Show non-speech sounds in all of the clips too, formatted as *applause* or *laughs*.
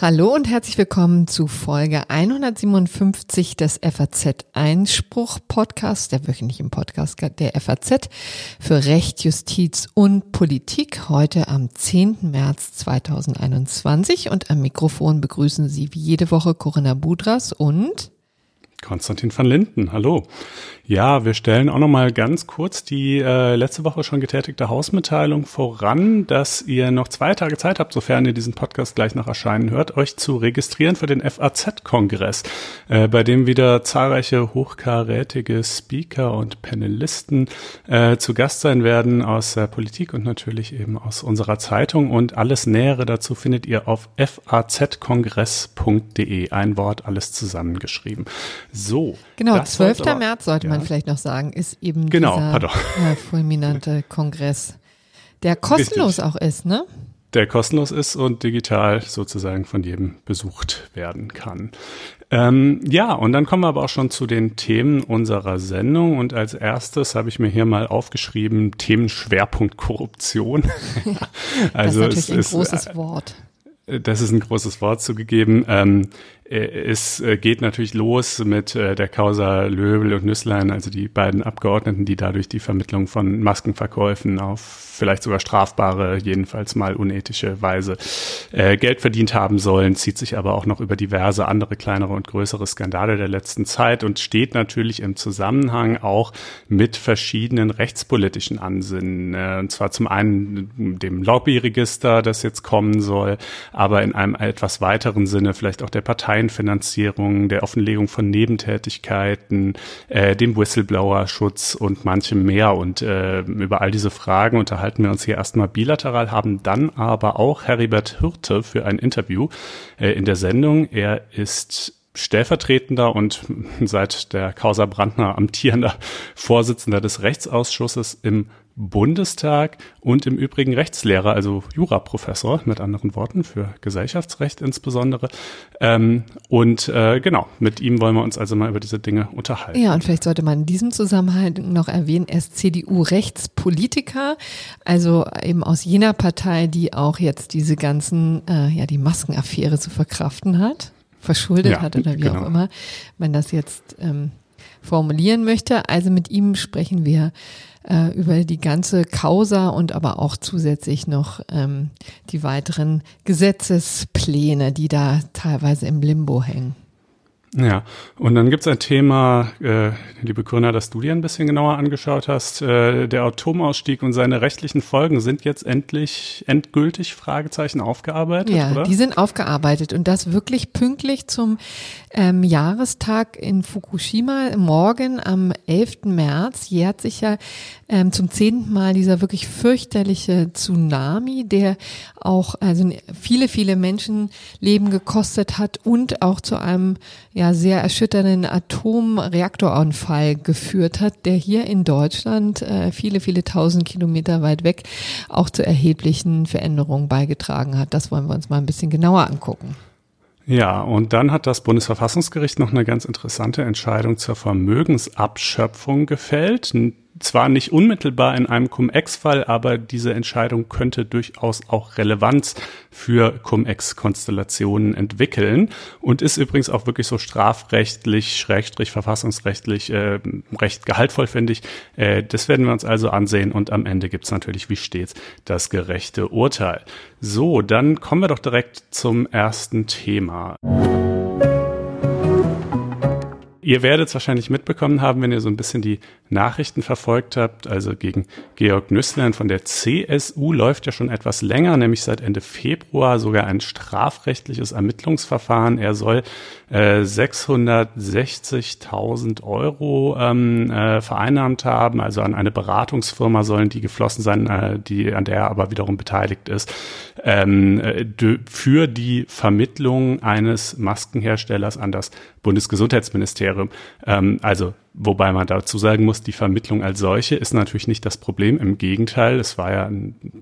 Hallo und herzlich willkommen zu Folge 157 des FAZ Einspruch Podcasts, der wöchentlichen Podcast der FAZ für Recht, Justiz und Politik. Heute am 10. März 2021 und am Mikrofon begrüßen Sie wie jede Woche Corinna Budras und Konstantin van Linden, hallo. Ja, wir stellen auch noch mal ganz kurz die äh, letzte Woche schon getätigte Hausmitteilung voran, dass ihr noch zwei Tage Zeit habt, sofern ihr diesen Podcast gleich nach Erscheinen hört, euch zu registrieren für den FAZ-Kongress, äh, bei dem wieder zahlreiche hochkarätige Speaker und Panelisten äh, zu Gast sein werden aus der Politik und natürlich eben aus unserer Zeitung. Und alles Nähere dazu findet ihr auf fazkongress.de. Ein Wort, alles zusammengeschrieben. So. Genau, 12. Aber, März sollte ja. man vielleicht noch sagen, ist eben genau, dieser äh, fulminante *laughs* Kongress, der kostenlos Richtig. auch ist, ne? Der kostenlos ist und digital sozusagen von jedem besucht werden kann. Ähm, ja, und dann kommen wir aber auch schon zu den Themen unserer Sendung. Und als erstes habe ich mir hier mal aufgeschrieben, Themenschwerpunkt Korruption. *laughs* also das ist natürlich ein großes äh, Wort. Das ist ein großes Wort zugegeben. Ähm, äh, es äh, geht natürlich los mit äh, der Causa Löbel und Nüsslein, also die beiden Abgeordneten, die dadurch die Vermittlung von Maskenverkäufen auf vielleicht sogar strafbare, jedenfalls mal unethische Weise Geld verdient haben sollen, zieht sich aber auch noch über diverse andere kleinere und größere Skandale der letzten Zeit und steht natürlich im Zusammenhang auch mit verschiedenen rechtspolitischen Ansinnen. Und zwar zum einen dem Lobbyregister, das jetzt kommen soll, aber in einem etwas weiteren Sinne vielleicht auch der Partei Parteienfinanzierung, der Offenlegung von Nebentätigkeiten, äh, dem Whistleblower-Schutz und manchem mehr. Und äh, über all diese Fragen unterhalten wir uns hier erstmal bilateral, haben dann aber auch Heribert Hirte für ein Interview äh, in der Sendung. Er ist stellvertretender und seit der Causa Brandner amtierender *laughs* Vorsitzender des Rechtsausschusses im Bundestag und im Übrigen Rechtslehrer, also Juraprofessor mit anderen Worten für Gesellschaftsrecht insbesondere. Ähm, und äh, genau, mit ihm wollen wir uns also mal über diese Dinge unterhalten. Ja, und vielleicht sollte man in diesem Zusammenhang noch erwähnen, er ist CDU-Rechtspolitiker, also eben aus jener Partei, die auch jetzt diese ganzen, äh, ja, die Maskenaffäre zu verkraften hat, verschuldet ja, hat oder wie genau. auch immer man das jetzt ähm, formulieren möchte. Also mit ihm sprechen wir äh, über die ganze Causa und aber auch zusätzlich noch ähm, die weiteren Gesetzespläne, die da teilweise im Limbo hängen. Ja, und dann gibt's ein Thema, äh, liebe Gründer, das du dir ein bisschen genauer angeschaut hast. Äh, der Atomausstieg und seine rechtlichen Folgen sind jetzt endlich endgültig Fragezeichen aufgearbeitet, ja, oder? die sind aufgearbeitet und das wirklich pünktlich zum ähm, Jahrestag in Fukushima. Morgen am 11. März jährt sich ja ähm, zum zehnten Mal dieser wirklich fürchterliche Tsunami, der auch also viele, viele Menschenleben gekostet hat und auch zu einem ja sehr erschütternden Atomreaktoranfall geführt hat, der hier in Deutschland äh, viele, viele tausend Kilometer weit weg auch zu erheblichen Veränderungen beigetragen hat. Das wollen wir uns mal ein bisschen genauer angucken. Ja, und dann hat das Bundesverfassungsgericht noch eine ganz interessante Entscheidung zur Vermögensabschöpfung gefällt zwar nicht unmittelbar in einem Cum-Ex-Fall, aber diese Entscheidung könnte durchaus auch Relevanz für Cum-Ex-Konstellationen entwickeln und ist übrigens auch wirklich so strafrechtlich, schrägstrich verfassungsrechtlich äh, recht gehaltvoll, finde ich. Äh, das werden wir uns also ansehen und am Ende gibt's natürlich wie stets das gerechte Urteil. So, dann kommen wir doch direkt zum ersten Thema. Ihr werdet es wahrscheinlich mitbekommen haben, wenn ihr so ein bisschen die Nachrichten verfolgt habt. Also gegen Georg Nüsslein von der CSU läuft ja schon etwas länger, nämlich seit Ende Februar sogar ein strafrechtliches Ermittlungsverfahren. Er soll äh, 660.000 Euro ähm, äh, vereinnahmt haben. Also an eine Beratungsfirma sollen die geflossen sein, äh, die an der er aber wiederum beteiligt ist, ähm, äh, für die Vermittlung eines Maskenherstellers an das Bundesgesundheitsministerium. Ähm, also Wobei man dazu sagen muss, die Vermittlung als solche ist natürlich nicht das Problem. Im Gegenteil, es war ja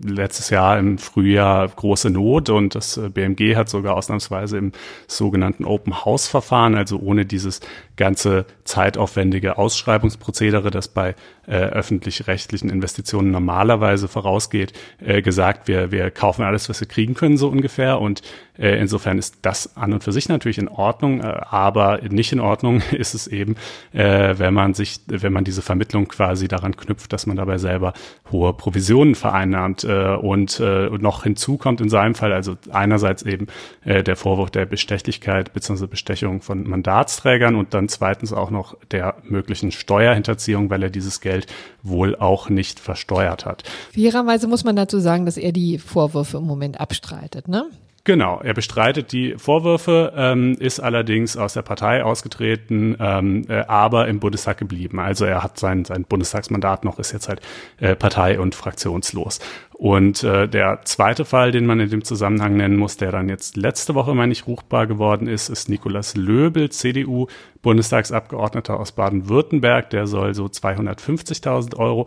letztes Jahr im Frühjahr große Not und das äh, BMG hat sogar ausnahmsweise im sogenannten Open House Verfahren, also ohne dieses ganze zeitaufwendige Ausschreibungsprozedere, das bei äh, öffentlich-rechtlichen Investitionen normalerweise vorausgeht, äh, gesagt, wir, wir kaufen alles, was wir kriegen können, so ungefähr. Und äh, insofern ist das an und für sich natürlich in Ordnung, äh, aber nicht in Ordnung *laughs* ist es eben, äh, wenn man sich, wenn man diese Vermittlung quasi daran knüpft, dass man dabei selber hohe Provisionen vereinnahmt. Äh, und äh, noch hinzu kommt in seinem Fall also einerseits eben äh, der Vorwurf der Bestechlichkeit bzw. Bestechung von Mandatsträgern und dann zweitens auch noch der möglichen Steuerhinterziehung, weil er dieses Geld Geld wohl auch nicht versteuert hat. Fairerweise muss man dazu sagen, dass er die Vorwürfe im Moment abstreitet, ne? Genau, er bestreitet die Vorwürfe, ähm, ist allerdings aus der Partei ausgetreten, ähm, äh, aber im Bundestag geblieben. Also er hat sein, sein Bundestagsmandat noch, ist jetzt halt äh, partei- und fraktionslos. Und äh, der zweite Fall, den man in dem Zusammenhang nennen muss, der dann jetzt letzte Woche, meine ich, ruchbar geworden ist, ist Nikolaus Löbel, CDU, Bundestagsabgeordneter aus Baden-Württemberg. Der soll so 250.000 Euro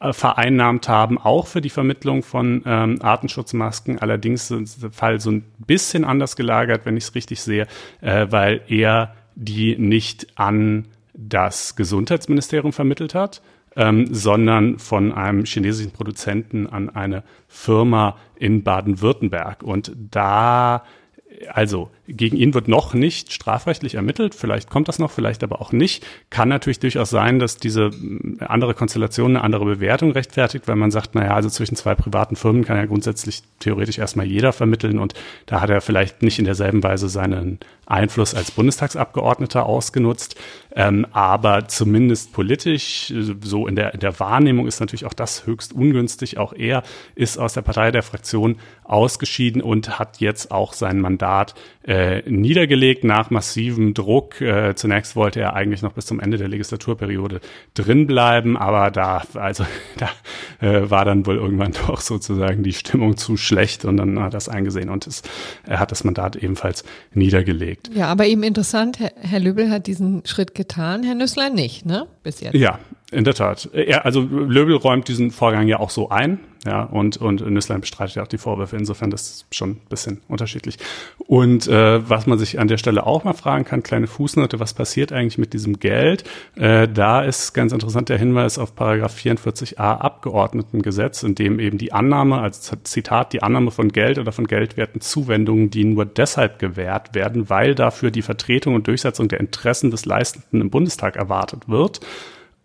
äh, vereinnahmt haben, auch für die Vermittlung von ähm, Artenschutzmasken. Allerdings ist der Fall so ein bisschen anders gelagert, wenn ich es richtig sehe, äh, weil er die nicht an das Gesundheitsministerium vermittelt hat, ähm, sondern von einem chinesischen Produzenten an eine Firma in Baden-Württemberg. Und da also gegen ihn wird noch nicht strafrechtlich ermittelt. Vielleicht kommt das noch, vielleicht aber auch nicht. Kann natürlich durchaus sein, dass diese äh, andere Konstellation eine andere Bewertung rechtfertigt, weil man sagt, naja, also zwischen zwei privaten Firmen kann ja grundsätzlich theoretisch erstmal jeder vermitteln und da hat er vielleicht nicht in derselben Weise seinen Einfluss als Bundestagsabgeordneter ausgenutzt. Ähm, aber zumindest politisch, so in der, in der Wahrnehmung ist natürlich auch das höchst ungünstig. Auch er ist aus der Partei der Fraktion ausgeschieden und hat jetzt auch sein Mandat äh, niedergelegt nach massivem Druck. Äh, zunächst wollte er eigentlich noch bis zum Ende der Legislaturperiode drinbleiben, aber da, also *laughs* da äh, war dann wohl irgendwann *laughs* doch sozusagen die Stimmung zu schlecht und dann hat er das eingesehen und es, er hat das Mandat ebenfalls niedergelegt. Ja, aber eben interessant, Herr, Herr Löbel hat diesen Schritt getan, Herr Nüssler nicht, ne? Bis jetzt. Ja, in der Tat. Er, also Löbel räumt diesen Vorgang ja auch so ein, ja, und, und Nüsslein bestreitet ja auch die Vorwürfe. Insofern das ist schon ein bisschen unterschiedlich. Und äh, was man sich an der Stelle auch mal fragen kann, kleine Fußnote, was passiert eigentlich mit diesem Geld? Äh, da ist ganz interessant der Hinweis auf Paragraph 44a Abgeordnetengesetz, in dem eben die Annahme, als Zitat, die Annahme von Geld oder von geldwerten Zuwendungen, die nur deshalb gewährt werden, weil dafür die Vertretung und Durchsetzung der Interessen des Leistenden im Bundestag erwartet wird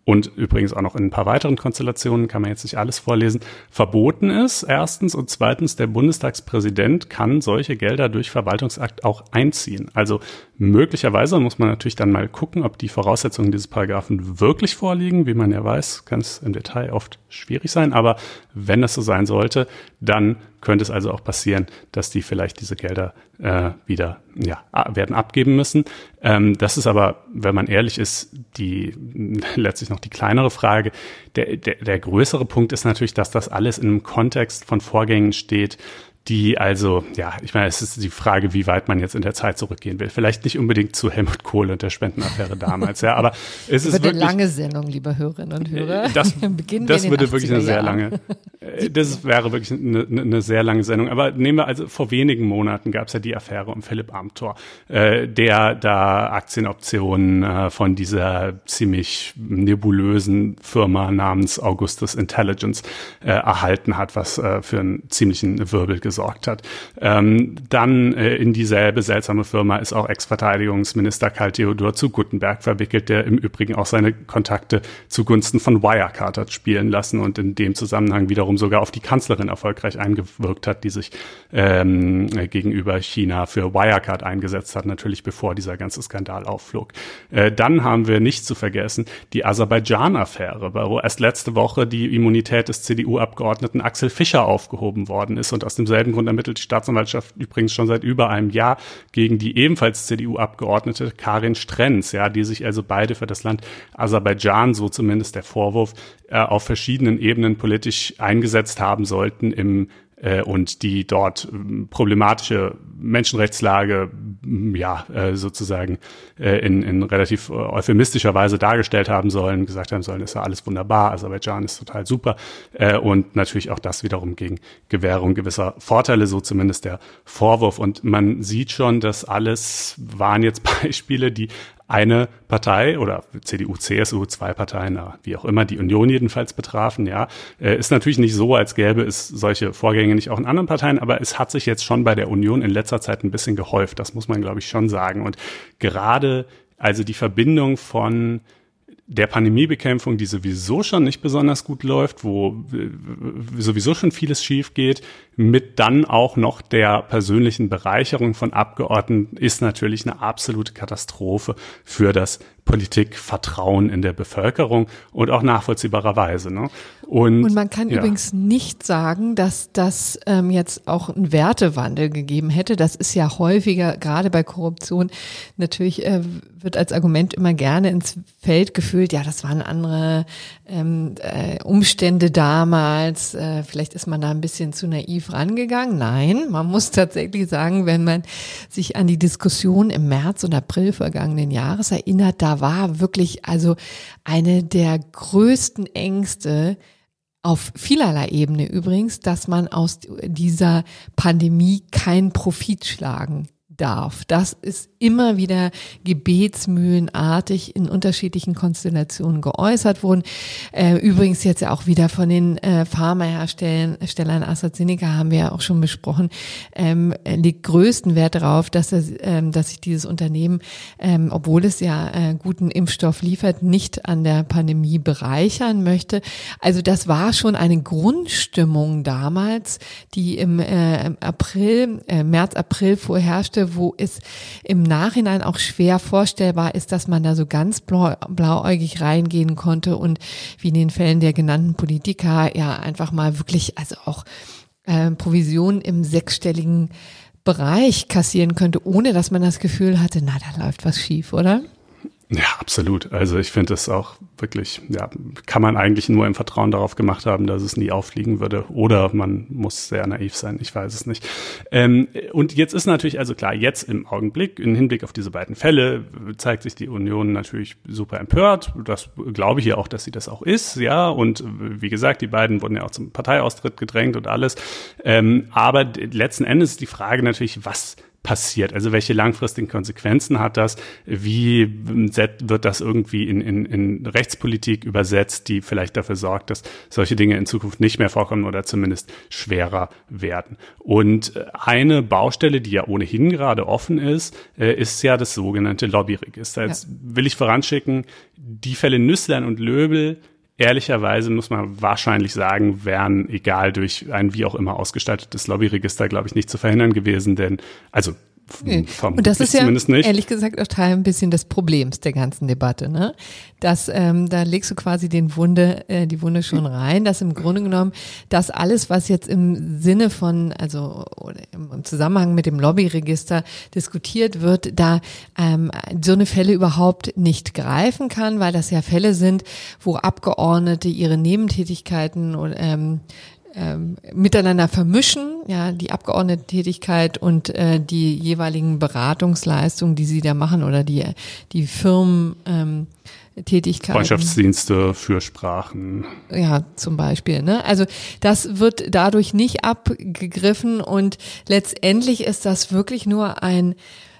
und übrigens auch noch in ein paar weiteren Konstellationen, kann man jetzt nicht alles vorlesen, verboten ist, erstens. Und zweitens, der Bundestagspräsident kann solche Gelder durch Verwaltungsakt auch einziehen. Also möglicherweise muss man natürlich dann mal gucken, ob die Voraussetzungen dieses Paragraphen wirklich vorliegen. Wie man ja weiß, kann es im Detail oft schwierig sein. Aber wenn das so sein sollte, dann könnte es also auch passieren, dass die vielleicht diese Gelder äh, wieder ja, werden abgeben müssen. Ähm, das ist aber, wenn man ehrlich ist, die *laughs* letztlich noch die kleinere Frage. Der, der, der größere Punkt ist natürlich, dass das alles in einem Kontext von Vorgängen steht, die also, ja, ich meine, es ist die Frage, wie weit man jetzt in der Zeit zurückgehen will. Vielleicht nicht unbedingt zu Helmut Kohl und der Spendenaffäre damals, ja, aber es ist wirklich... eine lange Sendung, liebe Hörerinnen und Hörer. Das, das würde wirklich eine sehr lange, äh, das wäre wirklich eine, eine, sehr lange Sendung. Aber nehmen wir also, vor wenigen Monaten gab es ja die Affäre um Philipp Amthor, äh, der da Aktienoptionen äh, von dieser ziemlich nebulösen Firma namens Augustus Intelligence äh, erhalten hat, was äh, für einen ziemlichen Wirbel gesorgt hat. Ähm, dann äh, in dieselbe seltsame Firma ist auch Ex-Verteidigungsminister Karl Theodor zu Guttenberg verwickelt, der im Übrigen auch seine Kontakte zugunsten von Wirecard hat spielen lassen und in dem Zusammenhang wiederum sogar auf die Kanzlerin erfolgreich eingewirkt hat, die sich ähm, gegenüber China für Wirecard eingesetzt hat, natürlich bevor dieser ganze Skandal aufflog. Äh, dann haben wir nicht zu vergessen die Aserbaidschan-Affäre, wo erst letzte Woche die Immunität des CDU-Abgeordneten Axel Fischer aufgehoben worden ist und aus demselben demselben Grund ermittelt die Staatsanwaltschaft übrigens schon seit über einem Jahr gegen die ebenfalls CDU-Abgeordnete Karin Strenz, ja, die sich also beide für das Land Aserbaidschan, so zumindest der Vorwurf, äh, auf verschiedenen Ebenen politisch eingesetzt haben sollten im äh, und die dort ähm, problematische Menschenrechtslage ja, äh, sozusagen äh, in, in relativ euphemistischer Weise dargestellt haben sollen, gesagt haben sollen, ist ja alles wunderbar, Aserbaidschan ist total super und natürlich auch das wiederum gegen Gewährung gewisser Vorteile, so zumindest der Vorwurf. Und man sieht schon, dass alles waren jetzt *laughs* Beispiele, die eine Partei oder CDU, CSU, zwei Parteien, wie auch immer, die Union jedenfalls betrafen, ja, äh, ist natürlich nicht so, als gäbe es solche Vorgänge nicht auch in anderen Parteien, aber es hat sich jetzt schon bei der Union in letzter Zeit ein bisschen gehäuft. Das muss man, glaube ich, schon sagen. Und gerade also die Verbindung von der Pandemiebekämpfung, die sowieso schon nicht besonders gut läuft, wo sowieso schon vieles schief geht, mit dann auch noch der persönlichen Bereicherung von Abgeordneten ist natürlich eine absolute Katastrophe für das Politikvertrauen in der Bevölkerung und auch nachvollziehbarerweise. Ne? Und, und man kann ja. übrigens nicht sagen, dass das ähm, jetzt auch einen Wertewandel gegeben hätte. Das ist ja häufiger, gerade bei Korruption, natürlich äh, wird als Argument immer gerne ins Feld gefüllt, ja, das waren andere ähm, äh, Umstände damals, äh, vielleicht ist man da ein bisschen zu naiv rangegangen. Nein, man muss tatsächlich sagen, wenn man sich an die Diskussion im März und April vergangenen Jahres erinnert, da war wirklich also eine der größten Ängste, auf vielerlei Ebene übrigens, dass man aus dieser Pandemie keinen Profit schlagen darf. Das ist immer wieder gebetsmühlenartig in unterschiedlichen Konstellationen geäußert worden. Äh, übrigens jetzt ja auch wieder von den äh, Pharmaherstellern AstraZeneca haben wir ja auch schon besprochen, ähm, legt größten Wert darauf, dass, das, ähm, dass sich dieses Unternehmen, ähm, obwohl es ja äh, guten Impfstoff liefert, nicht an der Pandemie bereichern möchte. Also das war schon eine Grundstimmung damals, die im äh, April, März, April vorherrschte wo es im Nachhinein auch schwer vorstellbar ist, dass man da so ganz blau, blauäugig reingehen konnte und wie in den Fällen der genannten Politiker ja einfach mal wirklich, also auch äh, Provisionen im sechsstelligen Bereich kassieren könnte, ohne dass man das Gefühl hatte, na, da läuft was schief, oder? Ja, absolut. Also ich finde es auch wirklich, ja, kann man eigentlich nur im Vertrauen darauf gemacht haben, dass es nie auffliegen würde. Oder man muss sehr naiv sein, ich weiß es nicht. Ähm, und jetzt ist natürlich, also klar, jetzt im Augenblick, im Hinblick auf diese beiden Fälle, zeigt sich die Union natürlich super empört. Das glaube ich ja auch, dass sie das auch ist, ja. Und wie gesagt, die beiden wurden ja auch zum Parteiaustritt gedrängt und alles. Ähm, aber letzten Endes ist die Frage natürlich, was passiert? Also welche langfristigen Konsequenzen hat das? Wie wird das irgendwie in, in, in Rechtspolitik übersetzt, die vielleicht dafür sorgt, dass solche Dinge in Zukunft nicht mehr vorkommen oder zumindest schwerer werden? Und äh, eine Baustelle, die ja ohnehin gerade offen ist, äh, ist ja das sogenannte Lobbyregister. Jetzt will ich voranschicken, die Fälle Nüsslein und Löbel ehrlicherweise muss man wahrscheinlich sagen, wären egal durch ein wie auch immer ausgestattetes Lobbyregister, glaube ich, nicht zu verhindern gewesen, denn also Nee. Und das ist ja ehrlich gesagt auch Teil ein bisschen des Problems der ganzen Debatte, ne? Dass ähm, da legst du quasi den Wunde, äh, die Wunde schon rein, dass im Grunde genommen das alles, was jetzt im Sinne von, also im Zusammenhang mit dem Lobbyregister diskutiert wird, da ähm, so eine Fälle überhaupt nicht greifen kann, weil das ja Fälle sind, wo Abgeordnete ihre Nebentätigkeiten oder ähm, ähm, miteinander vermischen, ja, die Abgeordnetentätigkeit und äh, die jeweiligen Beratungsleistungen, die sie da machen oder die, die Firmen, ähm, Tätigkeiten. Freundschaftsdienste für Sprachen. Ja, zum Beispiel. Ne? Also das wird dadurch nicht abgegriffen und letztendlich ist das wirklich nur ein,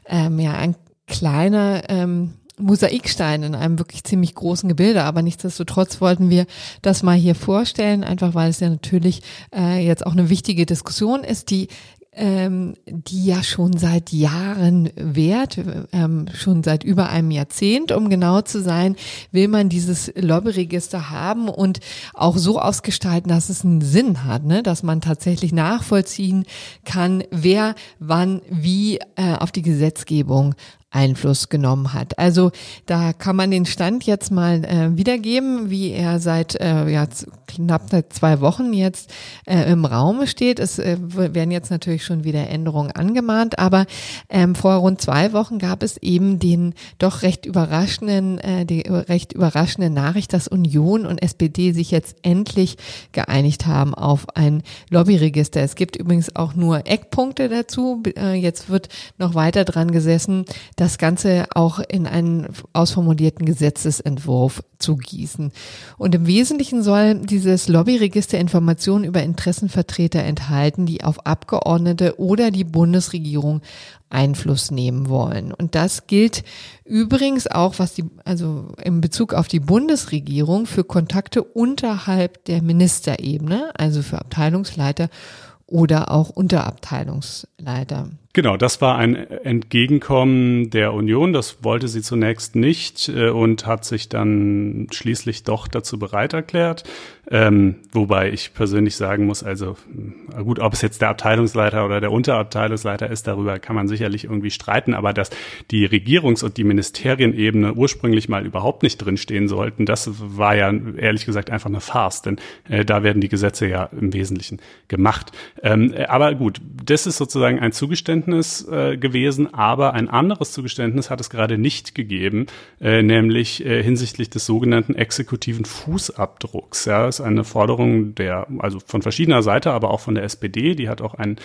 ähm, ja, ein kleiner ähm, Mosaikstein in einem wirklich ziemlich großen Gebilde, aber nichtsdestotrotz wollten wir das mal hier vorstellen, einfach weil es ja natürlich äh, jetzt auch eine wichtige Diskussion ist, die ähm, die ja schon seit Jahren währt, ähm, schon seit über einem Jahrzehnt, um genau zu sein, will man dieses Lobbyregister haben und auch so ausgestalten, dass es einen Sinn hat, ne? dass man tatsächlich nachvollziehen kann, wer wann wie äh, auf die Gesetzgebung Einfluss genommen hat. Also da kann man den Stand jetzt mal äh, wiedergeben, wie er seit äh, ja, knapp seit zwei Wochen jetzt äh, im Raum steht. Es äh, werden jetzt natürlich schon wieder Änderungen angemahnt, aber ähm, vor rund zwei Wochen gab es eben den doch recht überraschenden, äh, die recht überraschende Nachricht, dass Union und SPD sich jetzt endlich geeinigt haben auf ein Lobbyregister. Es gibt übrigens auch nur Eckpunkte dazu. Äh, jetzt wird noch weiter dran gesessen, das Ganze auch in einen ausformulierten Gesetzesentwurf zu gießen. Und im Wesentlichen soll dieses Lobbyregister Informationen über Interessenvertreter enthalten, die auf Abgeordnete oder die Bundesregierung Einfluss nehmen wollen. Und das gilt übrigens auch, was die, also in Bezug auf die Bundesregierung für Kontakte unterhalb der Ministerebene, also für Abteilungsleiter oder auch Unterabteilungsleiter. Genau, das war ein Entgegenkommen der Union. Das wollte sie zunächst nicht äh, und hat sich dann schließlich doch dazu bereit erklärt. Ähm, wobei ich persönlich sagen muss, also gut, ob es jetzt der Abteilungsleiter oder der Unterabteilungsleiter ist, darüber kann man sicherlich irgendwie streiten, aber dass die Regierungs- und die Ministerienebene ursprünglich mal überhaupt nicht drinstehen sollten, das war ja ehrlich gesagt einfach eine Farce, denn äh, da werden die Gesetze ja im Wesentlichen gemacht. Ähm, aber gut, das ist sozusagen ein Zugeständnis äh, gewesen, aber ein anderes Zugeständnis hat es gerade nicht gegeben, äh, nämlich äh, hinsichtlich des sogenannten exekutiven Fußabdrucks. Ja, das eine Forderung der, also von verschiedener Seite, aber auch von der SPD. Die hat auch einen,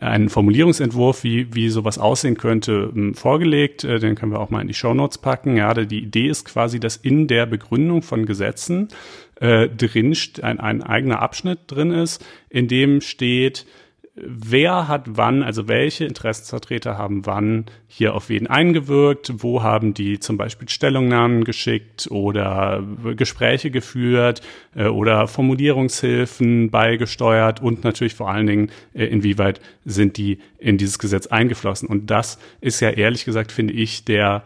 einen Formulierungsentwurf, wie, wie sowas aussehen könnte, ähm, vorgelegt. Äh, den können wir auch mal in die Show Notes packen. Ja, die Idee ist quasi, dass in der Begründung von Gesetzen äh, drin ein, ein eigener Abschnitt drin ist, in dem steht, wer hat wann, also welche Interessensvertreter haben wann hier auf wen eingewirkt, wo haben die zum Beispiel Stellungnahmen geschickt oder Gespräche geführt äh, oder Formulierungshilfen beigesteuert und natürlich vor allen Dingen, äh, inwieweit sind die in dieses Gesetz eingeflossen. Und das ist ja ehrlich gesagt, finde ich, der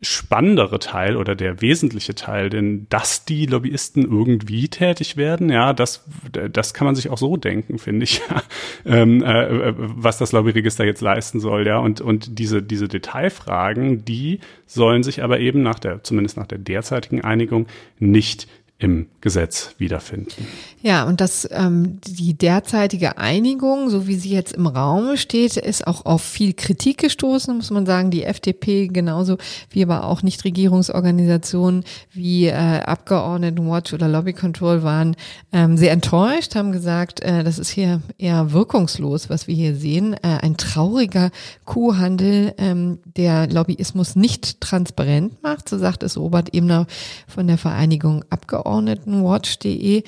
spannendere Teil oder der wesentliche Teil, denn dass die Lobbyisten irgendwie tätig werden, ja, das, das kann man sich auch so denken, finde ich, *laughs* ähm, äh, was das Lobbyregister jetzt leisten soll, ja, und, und diese, diese Detailfragen, die sollen sich aber eben nach der, zumindest nach der derzeitigen Einigung, nicht im Gesetz wiederfinden. Ja, und das ähm, die derzeitige Einigung, so wie sie jetzt im Raum steht, ist auch auf viel Kritik gestoßen, muss man sagen. Die FDP genauso wie aber auch Nichtregierungsorganisationen wie äh, Abgeordnetenwatch oder Lobby Control waren ähm, sehr enttäuscht, haben gesagt, äh, das ist hier eher wirkungslos, was wir hier sehen. Äh, ein trauriger Kuhhandel, ähm, der Lobbyismus nicht transparent macht, so sagt es Robert Ebner von der Vereinigung Abgeordneten. Abgeordnetenwatch.de.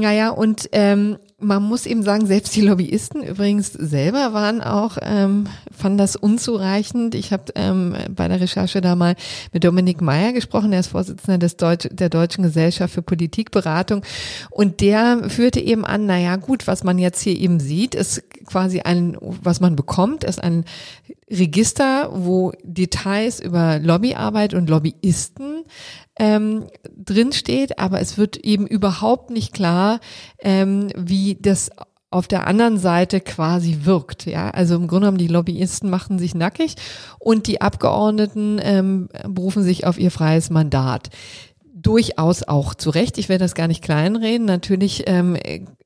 Naja, und ähm, man muss eben sagen, selbst die Lobbyisten übrigens selber waren auch, ähm, fanden das unzureichend. Ich habe ähm, bei der Recherche da mal mit Dominik Meyer gesprochen, der ist Vorsitzender des Deutsch, der Deutschen Gesellschaft für Politikberatung und der führte eben an, naja gut, was man jetzt hier eben sieht, ist quasi ein, was man bekommt, ist ein Register, wo Details über Lobbyarbeit und Lobbyisten ähm, drin steht, aber es wird eben überhaupt nicht klar, ähm, wie das auf der anderen Seite quasi wirkt. Ja, also im Grunde genommen die Lobbyisten machen sich nackig und die Abgeordneten ähm, berufen sich auf ihr freies Mandat durchaus auch zu Recht. Ich werde das gar nicht kleinreden. Natürlich ähm,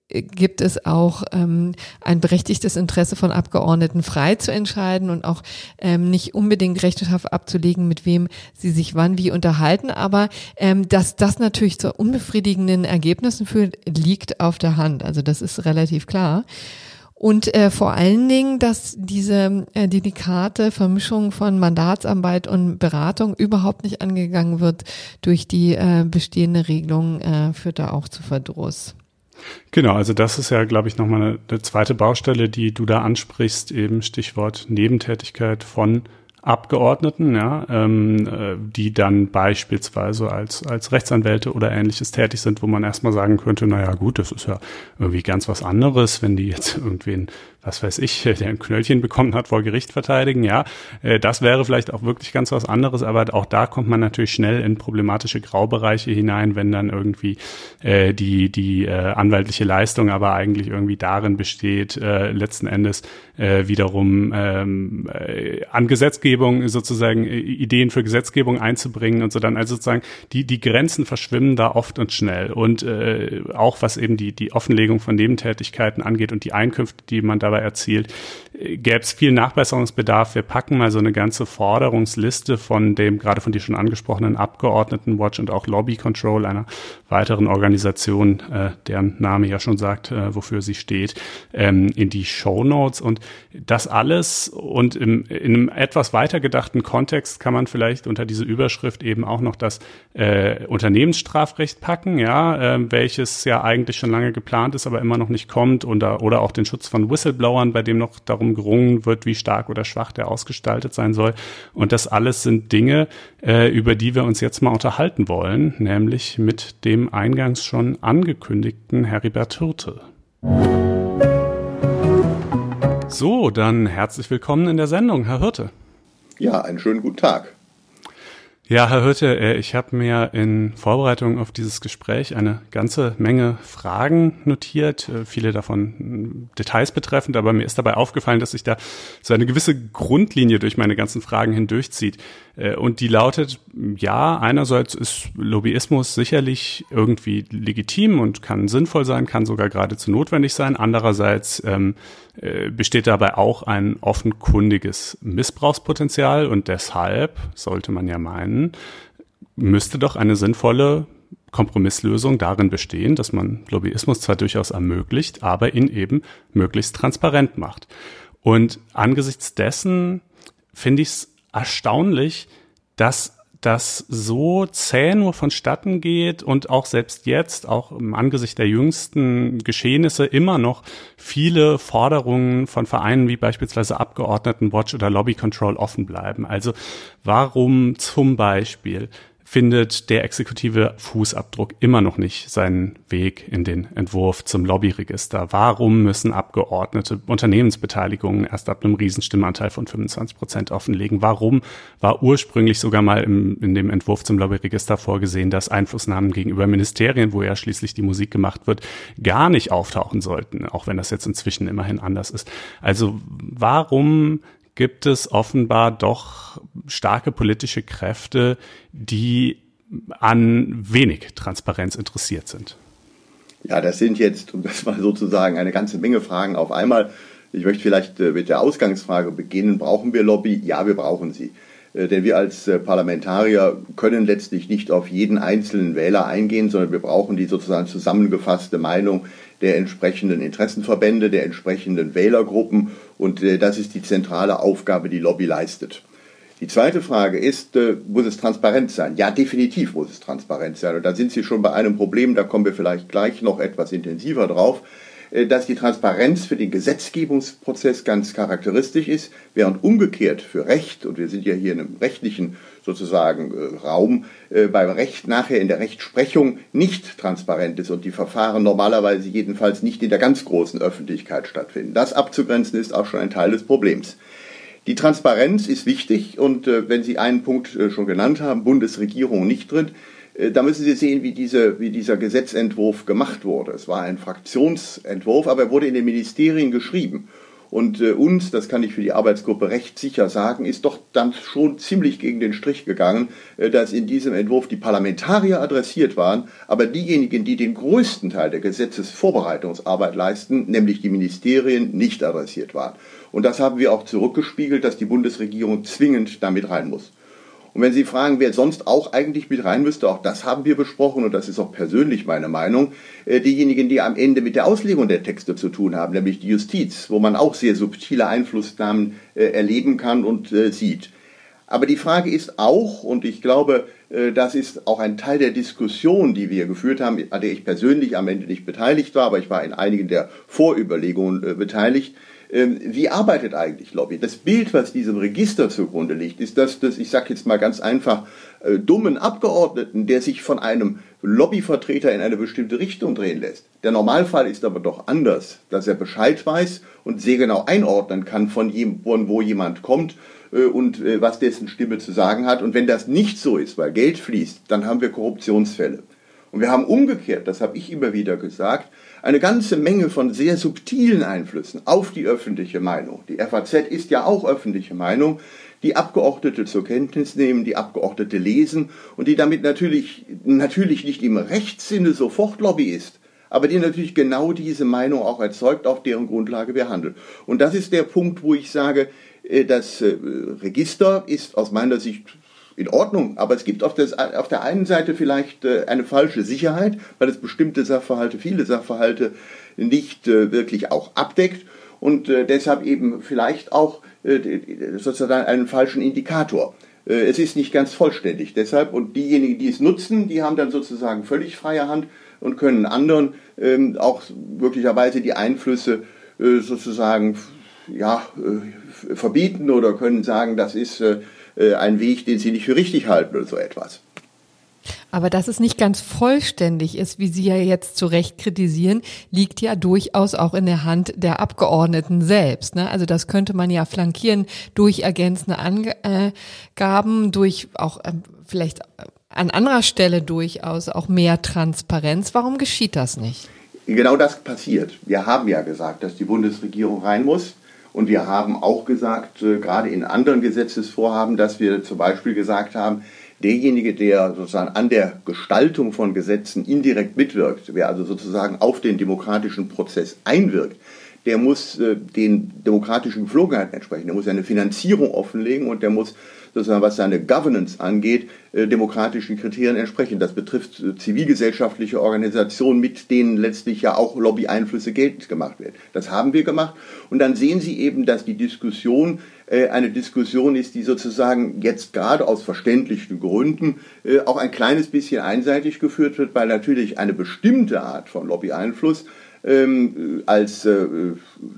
gibt es auch ähm, ein berechtigtes Interesse von Abgeordneten frei zu entscheiden und auch ähm, nicht unbedingt Rechenschaft abzulegen, mit wem sie sich wann wie unterhalten. Aber ähm, dass das natürlich zu unbefriedigenden Ergebnissen führt, liegt auf der Hand. Also das ist relativ klar. Und äh, vor allen Dingen, dass diese äh, delikate Vermischung von Mandatsarbeit und Beratung überhaupt nicht angegangen wird durch die äh, bestehende Regelung, äh, führt da auch zu Verdruss. Genau, also das ist ja, glaube ich, nochmal eine, zweite Baustelle, die du da ansprichst, eben Stichwort Nebentätigkeit von Abgeordneten, ja, ähm, äh, die dann beispielsweise als, als Rechtsanwälte oder ähnliches tätig sind, wo man erstmal sagen könnte, naja gut, das ist ja irgendwie ganz was anderes, wenn die jetzt *laughs* irgendwen was weiß ich, *laughs* der ein Knöllchen bekommen hat vor Gericht verteidigen. Ja, äh, das wäre vielleicht auch wirklich ganz was anderes, aber auch da kommt man natürlich schnell in problematische Graubereiche hinein, wenn dann irgendwie äh, die, die äh, anwaltliche Leistung aber eigentlich irgendwie darin besteht, äh, letzten Endes äh, wiederum ähm, äh, an Gesetzgebung sozusagen äh, Ideen für Gesetzgebung einzubringen und so dann. Also sozusagen die, die Grenzen verschwimmen da oft und schnell. Und äh, auch was eben die, die Offenlegung von Nebentätigkeiten angeht und die Einkünfte, die man dabei erzielt, gäbe es viel Nachbesserungsbedarf. Wir packen mal so eine ganze Forderungsliste von dem, gerade von dir schon angesprochenen Abgeordnetenwatch und auch Lobby Control, einer weiteren Organisation, äh, deren Name ja schon sagt, äh, wofür sie steht, ähm, in die Show Notes. Und das alles und im, in einem etwas weiter gedachten Kontext kann man vielleicht unter diese Überschrift eben auch noch das äh, Unternehmensstrafrecht packen, ja, äh, welches ja eigentlich schon lange geplant ist, aber immer noch nicht kommt, oder, oder auch den Schutz von Whistleblowern, bei dem noch darum gerungen wird, wie stark oder schwach der ausgestaltet sein soll. Und das alles sind Dinge, äh, über die wir uns jetzt mal unterhalten wollen, nämlich mit dem eingangs schon angekündigten Heribert Hirte. So, dann herzlich willkommen in der Sendung, Herr Hirte. Ja, einen schönen guten Tag. Ja, Herr Hürte, äh, ich habe mir in Vorbereitung auf dieses Gespräch eine ganze Menge Fragen notiert, äh, viele davon Details betreffend, aber mir ist dabei aufgefallen, dass sich da so eine gewisse Grundlinie durch meine ganzen Fragen hindurchzieht. Äh, und die lautet, ja, einerseits ist Lobbyismus sicherlich irgendwie legitim und kann sinnvoll sein, kann sogar geradezu notwendig sein. Andererseits ähm, äh, besteht dabei auch ein offenkundiges Missbrauchspotenzial und deshalb sollte man ja meinen, müsste doch eine sinnvolle Kompromisslösung darin bestehen, dass man Lobbyismus zwar durchaus ermöglicht, aber ihn eben möglichst transparent macht. Und angesichts dessen finde ich es erstaunlich, dass das so zäh nur vonstatten geht und auch selbst jetzt, auch im Angesicht der jüngsten Geschehnisse, immer noch viele Forderungen von Vereinen wie beispielsweise Abgeordnetenwatch oder Lobby Control offen bleiben. Also warum zum Beispiel findet der exekutive Fußabdruck immer noch nicht seinen Weg in den Entwurf zum Lobbyregister. Warum müssen Abgeordnete Unternehmensbeteiligungen erst ab einem Riesenstimmanteil von 25 Prozent offenlegen? Warum war ursprünglich sogar mal im, in dem Entwurf zum Lobbyregister vorgesehen, dass Einflussnahmen gegenüber Ministerien, wo ja schließlich die Musik gemacht wird, gar nicht auftauchen sollten, auch wenn das jetzt inzwischen immerhin anders ist. Also warum gibt es offenbar doch starke politische Kräfte, die an wenig Transparenz interessiert sind. Ja, das sind jetzt, um das mal sozusagen, eine ganze Menge Fragen auf einmal. Ich möchte vielleicht äh, mit der Ausgangsfrage beginnen. Brauchen wir Lobby? Ja, wir brauchen sie. Äh, denn wir als äh, Parlamentarier können letztlich nicht auf jeden einzelnen Wähler eingehen, sondern wir brauchen die sozusagen zusammengefasste Meinung der entsprechenden Interessenverbände, der entsprechenden Wählergruppen. Und äh, das ist die zentrale Aufgabe, die Lobby leistet. Die zweite Frage ist, muss es transparent sein? Ja, definitiv muss es transparent sein. Und da sind Sie schon bei einem Problem, da kommen wir vielleicht gleich noch etwas intensiver drauf. Äh, dass die Transparenz für den Gesetzgebungsprozess ganz charakteristisch ist, während umgekehrt für Recht, und wir sind ja hier in einem rechtlichen sozusagen äh, Raum, äh, beim Recht nachher in der Rechtsprechung nicht transparent ist und die Verfahren normalerweise jedenfalls nicht in der ganz großen Öffentlichkeit stattfinden. Das abzugrenzen ist auch schon ein Teil des Problems. Die Transparenz ist wichtig und äh, wenn Sie einen Punkt schon genannt haben, Bundesregierung nicht drin, da müssen Sie sehen, wie, diese, wie dieser Gesetzentwurf gemacht wurde. Es war ein Fraktionsentwurf, aber er wurde in den Ministerien geschrieben. Und äh, uns, das kann ich für die Arbeitsgruppe recht sicher sagen, ist doch dann schon ziemlich gegen den Strich gegangen, äh, dass in diesem Entwurf die Parlamentarier adressiert waren, aber diejenigen, die den größten Teil der Gesetzesvorbereitungsarbeit leisten, nämlich die Ministerien, nicht adressiert waren. Und das haben wir auch zurückgespiegelt, dass die Bundesregierung zwingend damit rein muss. Und wenn Sie fragen, wer sonst auch eigentlich mit rein müsste, auch das haben wir besprochen und das ist auch persönlich meine Meinung, äh, diejenigen, die am Ende mit der Auslegung der Texte zu tun haben, nämlich die Justiz, wo man auch sehr subtile Einflussnahmen äh, erleben kann und äh, sieht. Aber die Frage ist auch, und ich glaube, das ist auch ein Teil der Diskussion, die wir geführt haben, an der ich persönlich am Ende nicht beteiligt war, aber ich war in einigen der Vorüberlegungen beteiligt, wie arbeitet eigentlich Lobby? Das Bild, was diesem Register zugrunde liegt, ist das des, ich sage jetzt mal ganz einfach, äh, dummen Abgeordneten, der sich von einem Lobbyvertreter in eine bestimmte Richtung drehen lässt. Der Normalfall ist aber doch anders, dass er Bescheid weiß und sehr genau einordnen kann, von, von wo jemand kommt äh, und äh, was dessen Stimme zu sagen hat. Und wenn das nicht so ist, weil Geld fließt, dann haben wir Korruptionsfälle. Und wir haben umgekehrt, das habe ich immer wieder gesagt, eine ganze Menge von sehr subtilen Einflüssen auf die öffentliche Meinung. Die FAZ ist ja auch öffentliche Meinung, die Abgeordnete zur Kenntnis nehmen, die Abgeordnete lesen und die damit natürlich, natürlich nicht im Rechtssinne sofort Lobby ist, aber die natürlich genau diese Meinung auch erzeugt, auf deren Grundlage wir handeln. Und das ist der Punkt, wo ich sage, äh, das äh, Register ist aus meiner Sicht in Ordnung, aber es gibt auf, das, auf der einen Seite vielleicht äh, eine falsche Sicherheit, weil es bestimmte Sachverhalte, viele Sachverhalte nicht wirklich auch abdeckt und deshalb eben vielleicht auch sozusagen einen falschen Indikator. Es ist nicht ganz vollständig. Deshalb, und diejenigen, die es nutzen, die haben dann sozusagen völlig freie Hand und können anderen ähm, auch möglicherweise die Einflüsse sozusagen ja, verbieten oder können sagen, das ist äh, äh, ein Weg, den sie nicht für richtig halten oder so etwas. Aber dass es nicht ganz vollständig ist, wie Sie ja jetzt zu Recht kritisieren, liegt ja durchaus auch in der Hand der Abgeordneten selbst. Ne? Also das könnte man ja flankieren durch ergänzende Angaben, durch auch ähm, vielleicht an anderer Stelle durchaus auch mehr Transparenz. Warum geschieht das nicht? Genau das passiert. Wir haben ja gesagt, dass die Bundesregierung rein muss. Und wir haben auch gesagt, äh, gerade in anderen Gesetzesvorhaben, dass wir zum Beispiel gesagt haben, derjenige, der sozusagen an der Gestaltung von Gesetzen indirekt mitwirkt, wer also sozusagen auf den demokratischen Prozess einwirkt, der muss äh, den demokratischen Geflogenheiten entsprechen. Der muss eine Finanzierung offenlegen und der muss sozusagen, was seine Governance angeht, äh, demokratischen Kriterien entsprechen. Das betrifft äh, zivilgesellschaftliche Organisationen, mit denen letztlich ja auch Lobby-Einflüsse geltend gemacht werden. Das haben wir gemacht. Und dann sehen Sie eben, dass die Diskussion äh, eine Diskussion ist, die sozusagen jetzt gerade aus verständlichen Gründen äh, auch ein kleines bisschen einseitig geführt wird, weil natürlich eine bestimmte Art von Lobby-Einfluss ähm, als, äh,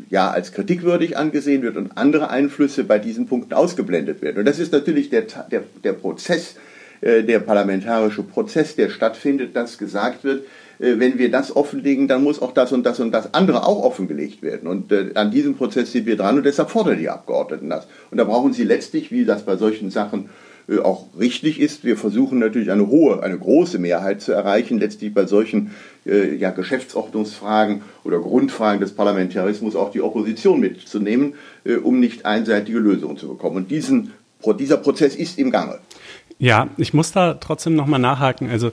ja, als kritikwürdig angesehen wird und andere Einflüsse bei diesen Punkten ausgeblendet werden. Und das ist natürlich der, der, der Prozess, äh, der parlamentarische Prozess, der stattfindet, dass gesagt wird, äh, wenn wir das offenlegen, dann muss auch das und das und das andere auch offengelegt werden. Und äh, an diesem Prozess sind wir dran und deshalb fordern die Abgeordneten das. Und da brauchen sie letztlich, wie das bei solchen Sachen äh, auch richtig ist. Wir versuchen natürlich eine hohe, eine große Mehrheit zu erreichen, letztlich bei solchen äh, ja, Geschäftsordnungsfragen oder Grundfragen des Parlamentarismus auch die Opposition mitzunehmen, äh, um nicht einseitige Lösungen zu bekommen. Und diesen, dieser Prozess ist im Gange. Ja, ich muss da trotzdem nochmal nachhaken. Also äh,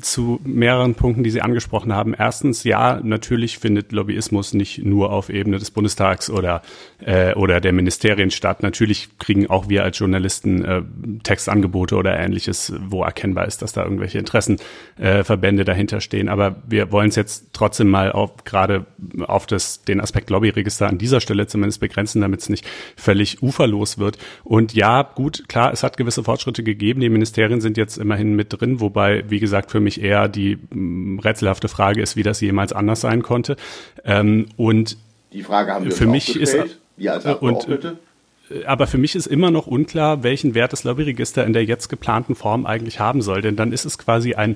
zu mehreren Punkten, die Sie angesprochen haben. Erstens, ja, natürlich findet Lobbyismus nicht nur auf Ebene des Bundestags oder, äh, oder der Ministerien statt. Natürlich kriegen auch wir als Journalisten äh, Textangebote oder ähnliches, wo erkennbar ist, dass da irgendwelche Interessenverbände äh, dahinter stehen. Aber wir wollen es jetzt trotzdem mal auf, gerade auf das, den Aspekt Lobbyregister an dieser Stelle zumindest begrenzen, damit es nicht völlig uferlos wird. Und ja, gut, klar, es hat gewisse Fortschritte gegeben. Die Ministerien sind jetzt immerhin mit drin, wobei wie gesagt, für mich eher die mm, rätselhafte Frage ist, wie das jemals anders sein konnte. Ähm, und die Frage haben wir für mich gestellt, ist, wir als Abgeordnete. Und, äh, aber für mich ist immer noch unklar, welchen Wert das Lobbyregister in der jetzt geplanten Form eigentlich haben soll. Denn dann ist es quasi ein,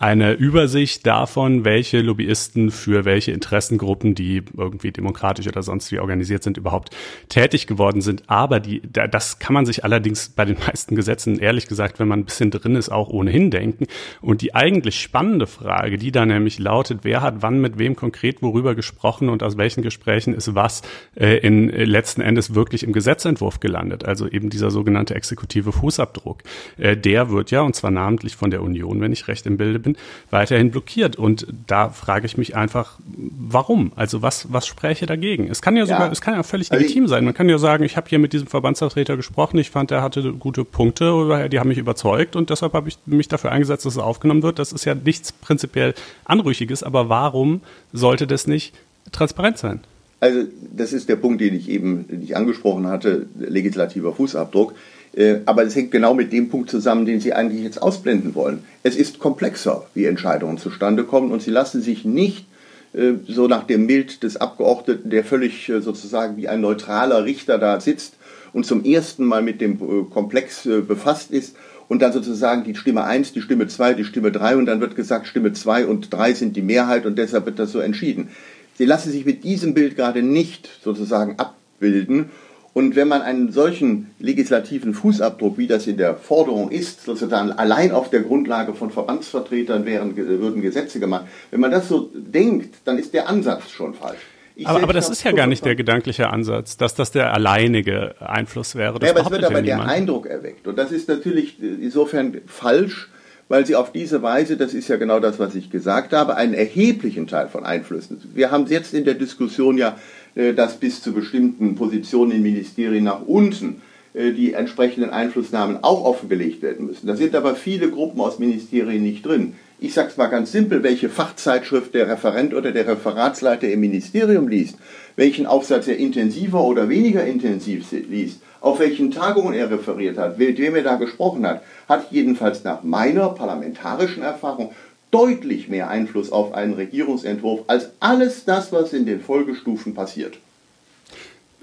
eine Übersicht davon, welche Lobbyisten für welche Interessengruppen, die irgendwie demokratisch oder sonst wie organisiert sind, überhaupt tätig geworden sind. Aber die, das kann man sich allerdings bei den meisten Gesetzen, ehrlich gesagt, wenn man ein bisschen drin ist, auch ohnehin denken. Und die eigentlich spannende Frage, die da nämlich lautet, wer hat wann mit wem konkret worüber gesprochen und aus welchen Gesprächen ist was äh, in äh, letzten Endes wirklich im Gesetzentwurf gelandet. Also eben dieser sogenannte exekutive Fußabdruck. Äh, der wird ja, und zwar namentlich von der Union, wenn ich recht im Bilde bin, bin, weiterhin blockiert. Und da frage ich mich einfach, warum? Also was, was spräche dagegen? Es kann ja sogar, ja. es kann ja völlig also legitim sein. Man kann ja sagen, ich habe hier mit diesem Verbandsvertreter gesprochen, ich fand, er hatte gute Punkte, die haben mich überzeugt und deshalb habe ich mich dafür eingesetzt, dass es aufgenommen wird. Das ist ja nichts prinzipiell Anrüchiges, aber warum sollte das nicht transparent sein? Also das ist der Punkt, den ich eben nicht angesprochen hatte, legislativer Fußabdruck. Äh, aber es hängt genau mit dem Punkt zusammen, den Sie eigentlich jetzt ausblenden wollen. Es ist komplexer, wie Entscheidungen zustande kommen und sie lassen sich nicht äh, so nach dem Bild des Abgeordneten, der völlig äh, sozusagen wie ein neutraler Richter da sitzt und zum ersten Mal mit dem Komplex befasst ist und dann sozusagen die Stimme 1, die Stimme 2, die Stimme 3 und dann wird gesagt, Stimme 2 und 3 sind die Mehrheit und deshalb wird das so entschieden. Sie lassen sich mit diesem Bild gerade nicht sozusagen abbilden und wenn man einen solchen legislativen Fußabdruck, wie das in der Forderung ist, sozusagen allein auf der Grundlage von Verbandsvertretern wären, würden Gesetze gemacht, wenn man das so denkt, dann ist der Ansatz schon falsch. aber, aber das ist ja gar nicht der gedankliche Ansatz, dass das der alleinige Einfluss wäre. Das ja, aber es wird aber ja der Eindruck erweckt. Und das ist natürlich insofern falsch, weil sie auf diese Weise, das ist ja genau das, was ich gesagt habe, einen erheblichen Teil von Einflüssen. Wir haben jetzt in der Diskussion ja äh, dass bis zu bestimmten Positionen in Ministerien nach unten äh, die entsprechenden Einflussnahmen auch offengelegt werden müssen. Da sind aber viele Gruppen aus Ministerien nicht drin. Ich sage es mal ganz simpel, welche Fachzeitschrift der Referent oder der Referatsleiter im Ministerium liest, welchen Aufsatz er intensiver oder weniger intensiv liest, auf welchen Tagungen er referiert hat, mit wem er da gesprochen hat, hat jedenfalls nach meiner parlamentarischen Erfahrung deutlich mehr Einfluss auf einen Regierungsentwurf als alles das, was in den Folgestufen passiert.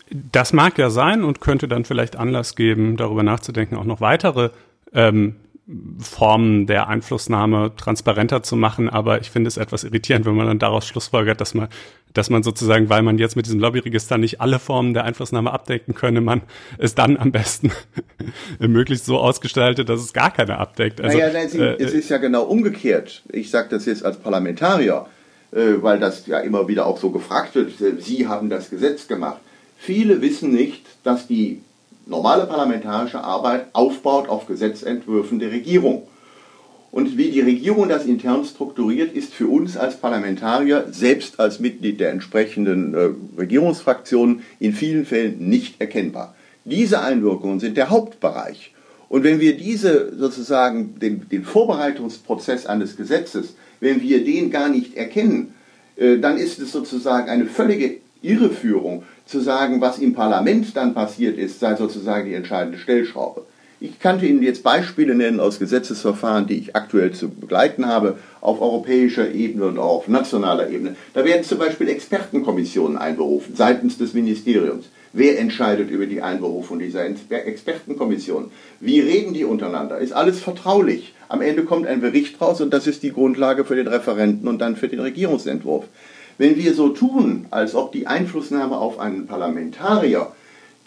Das mag ja sein und könnte dann vielleicht Anlass geben, darüber nachzudenken, auch noch weitere ähm, Formen der Einflussnahme transparenter zu machen, aber ich finde es etwas irritierend, wenn man dann daraus schlussfolgert, dass man, dass man sozusagen, weil man jetzt mit diesem Lobbyregister nicht alle Formen der Einflussnahme abdecken könne, man es dann am besten *laughs* möglichst so ausgestaltet, dass es gar keine abdeckt. Also, naja, nein, äh, es ist ja genau umgekehrt. Ich sage das jetzt als Parlamentarier, äh, weil das ja immer wieder auch so gefragt wird. Sie haben das Gesetz gemacht. Viele wissen nicht, dass die normale parlamentarische Arbeit aufbaut auf Gesetzentwürfen der Regierung. Und wie die Regierung das intern strukturiert, ist für uns als Parlamentarier, selbst als Mitglied der entsprechenden äh, Regierungsfraktionen, in vielen Fällen nicht erkennbar. Diese Einwirkungen sind der Hauptbereich. Und wenn wir diese sozusagen, den, den Vorbereitungsprozess eines Gesetzes, wenn wir den gar nicht erkennen, äh, dann ist es sozusagen eine völlige Irreführung, zu sagen, was im Parlament dann passiert ist, sei sozusagen die entscheidende Stellschraube. Ich kannte Ihnen jetzt Beispiele nennen aus Gesetzesverfahren, die ich aktuell zu begleiten habe, auf europäischer Ebene und auch auf nationaler Ebene. Da werden zum Beispiel Expertenkommissionen einberufen seitens des Ministeriums. Wer entscheidet über die Einberufung dieser Expertenkommission? Wie reden die untereinander? Ist alles vertraulich? Am Ende kommt ein Bericht raus und das ist die Grundlage für den Referenten und dann für den Regierungsentwurf. Wenn wir so tun, als ob die Einflussnahme auf einen Parlamentarier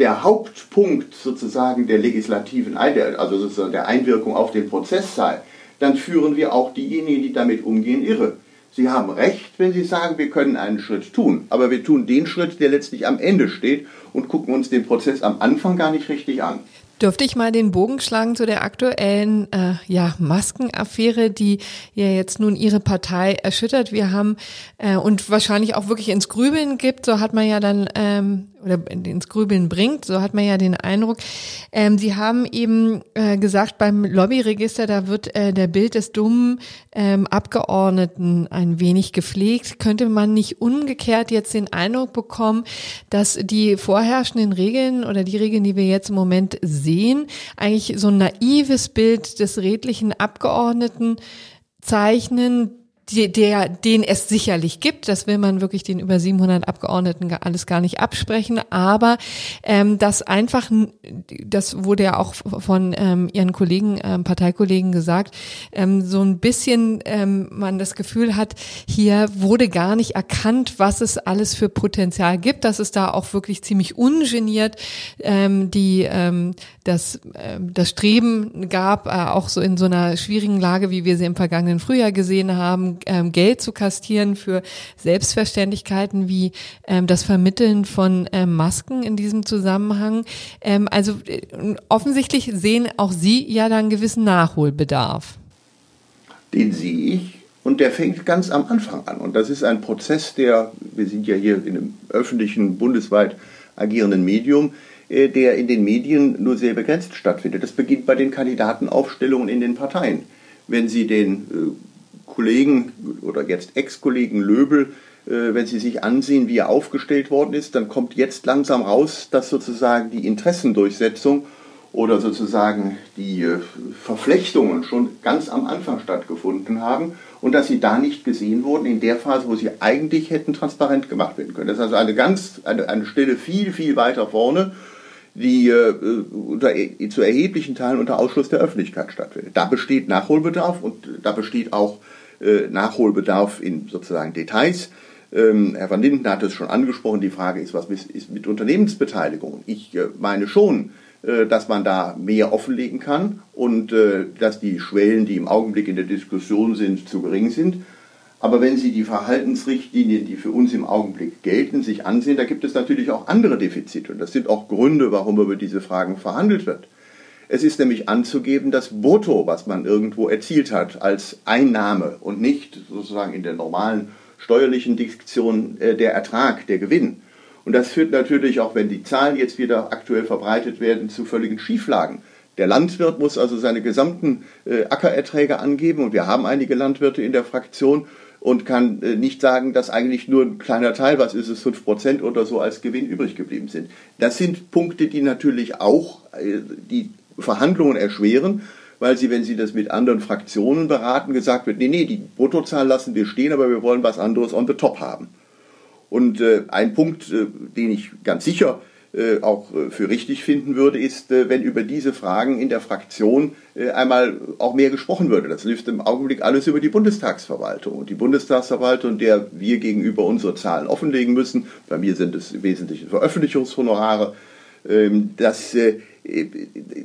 der Hauptpunkt sozusagen der legislativen, also sozusagen der Einwirkung auf den Prozess sei, dann führen wir auch diejenigen, die damit umgehen, irre. Sie haben recht, wenn Sie sagen, wir können einen Schritt tun, aber wir tun den Schritt, der letztlich am Ende steht und gucken uns den Prozess am Anfang gar nicht richtig an. Dürfte ich mal den Bogen schlagen zu der aktuellen äh, ja, Maskenaffäre, die ja jetzt nun Ihre Partei erschüttert. Wir haben äh, und wahrscheinlich auch wirklich ins Grübeln gibt, so hat man ja dann ähm, oder ins Grübeln bringt, so hat man ja den Eindruck. Ähm, Sie haben eben äh, gesagt, beim Lobbyregister, da wird äh, der Bild des dummen ähm, Abgeordneten ein wenig gepflegt. Könnte man nicht umgekehrt jetzt den Eindruck bekommen, dass die vorherrschenden Regeln oder die Regeln, die wir jetzt im Moment sehen, eigentlich so ein naives Bild des redlichen Abgeordneten zeichnen, die, der, den es sicherlich gibt. Das will man wirklich den über 700 Abgeordneten alles gar nicht absprechen. Aber ähm, das einfach, das wurde ja auch von ähm, ihren Kollegen, ähm, Parteikollegen gesagt, ähm, so ein bisschen ähm, man das Gefühl hat, hier wurde gar nicht erkannt, was es alles für Potenzial gibt, dass es da auch wirklich ziemlich ungeniert ähm, die ähm, das, ähm, das Streben gab, äh, auch so in so einer schwierigen Lage, wie wir sie im vergangenen Frühjahr gesehen haben, ähm, Geld zu kastieren für Selbstverständlichkeiten wie ähm, das Vermitteln von ähm, Masken in diesem Zusammenhang. Ähm, also äh, offensichtlich sehen auch Sie ja da einen gewissen Nachholbedarf. Den sehe ich und der fängt ganz am Anfang an. Und das ist ein Prozess, der, wir sind ja hier in einem öffentlichen, bundesweit agierenden Medium, äh, der in den Medien nur sehr begrenzt stattfindet. Das beginnt bei den Kandidatenaufstellungen in den Parteien. Wenn Sie den äh, Kollegen oder jetzt Ex-Kollegen Löbel, äh, wenn Sie sich ansehen, wie er aufgestellt worden ist, dann kommt jetzt langsam raus, dass sozusagen die Interessendurchsetzung oder sozusagen die äh, Verflechtungen schon ganz am Anfang stattgefunden haben und dass sie da nicht gesehen wurden in der Phase, wo sie eigentlich hätten transparent gemacht werden können. Das ist also eine ganz, eine, eine Stelle viel, viel weiter vorne die äh, unter, zu erheblichen Teilen unter Ausschluss der Öffentlichkeit stattfindet. Da besteht Nachholbedarf und da besteht auch äh, Nachholbedarf in sozusagen Details. Ähm, Herr van Linden hat es schon angesprochen, die Frage ist, was ist mit Unternehmensbeteiligung? Ich äh, meine schon, äh, dass man da mehr offenlegen kann und dass die Schwellen, die im Augenblick in der Diskussion sind, zu gering sind. Aber wenn Sie die Verhaltensrichtlinien, die für uns im Augenblick gelten, sich ansehen, da gibt es natürlich auch andere Defizite. Und das sind auch Gründe, warum über diese Fragen verhandelt wird. Es ist nämlich anzugeben, das Brutto, was man irgendwo erzielt hat, als Einnahme und nicht sozusagen in der normalen steuerlichen Diktion äh, der Ertrag, der Gewinn. Und das führt natürlich auch, wenn die Zahlen jetzt wieder aktuell verbreitet werden, zu völligen Schieflagen. Der Landwirt muss also seine gesamten äh, Ackererträge angeben und wir haben einige Landwirte in der Fraktion und kann äh, nicht sagen, dass eigentlich nur ein kleiner Teil, was ist es, 5% oder so als Gewinn übrig geblieben sind. Das sind Punkte, die natürlich auch äh, die Verhandlungen erschweren, weil sie, wenn sie das mit anderen Fraktionen beraten, gesagt wird, nee, nee, die Bruttozahl lassen wir stehen, aber wir wollen was anderes on the top haben. Und äh, ein Punkt, äh, den ich ganz sicher äh, auch äh, für richtig finden würde, ist, äh, wenn über diese Fragen in der Fraktion einmal auch mehr gesprochen würde. Das läuft im Augenblick alles über die Bundestagsverwaltung. Und die Bundestagsverwaltung, der wir gegenüber unsere Zahlen offenlegen müssen, bei mir sind es im Wesentlichen Veröffentlichungshonorare, ähm, das,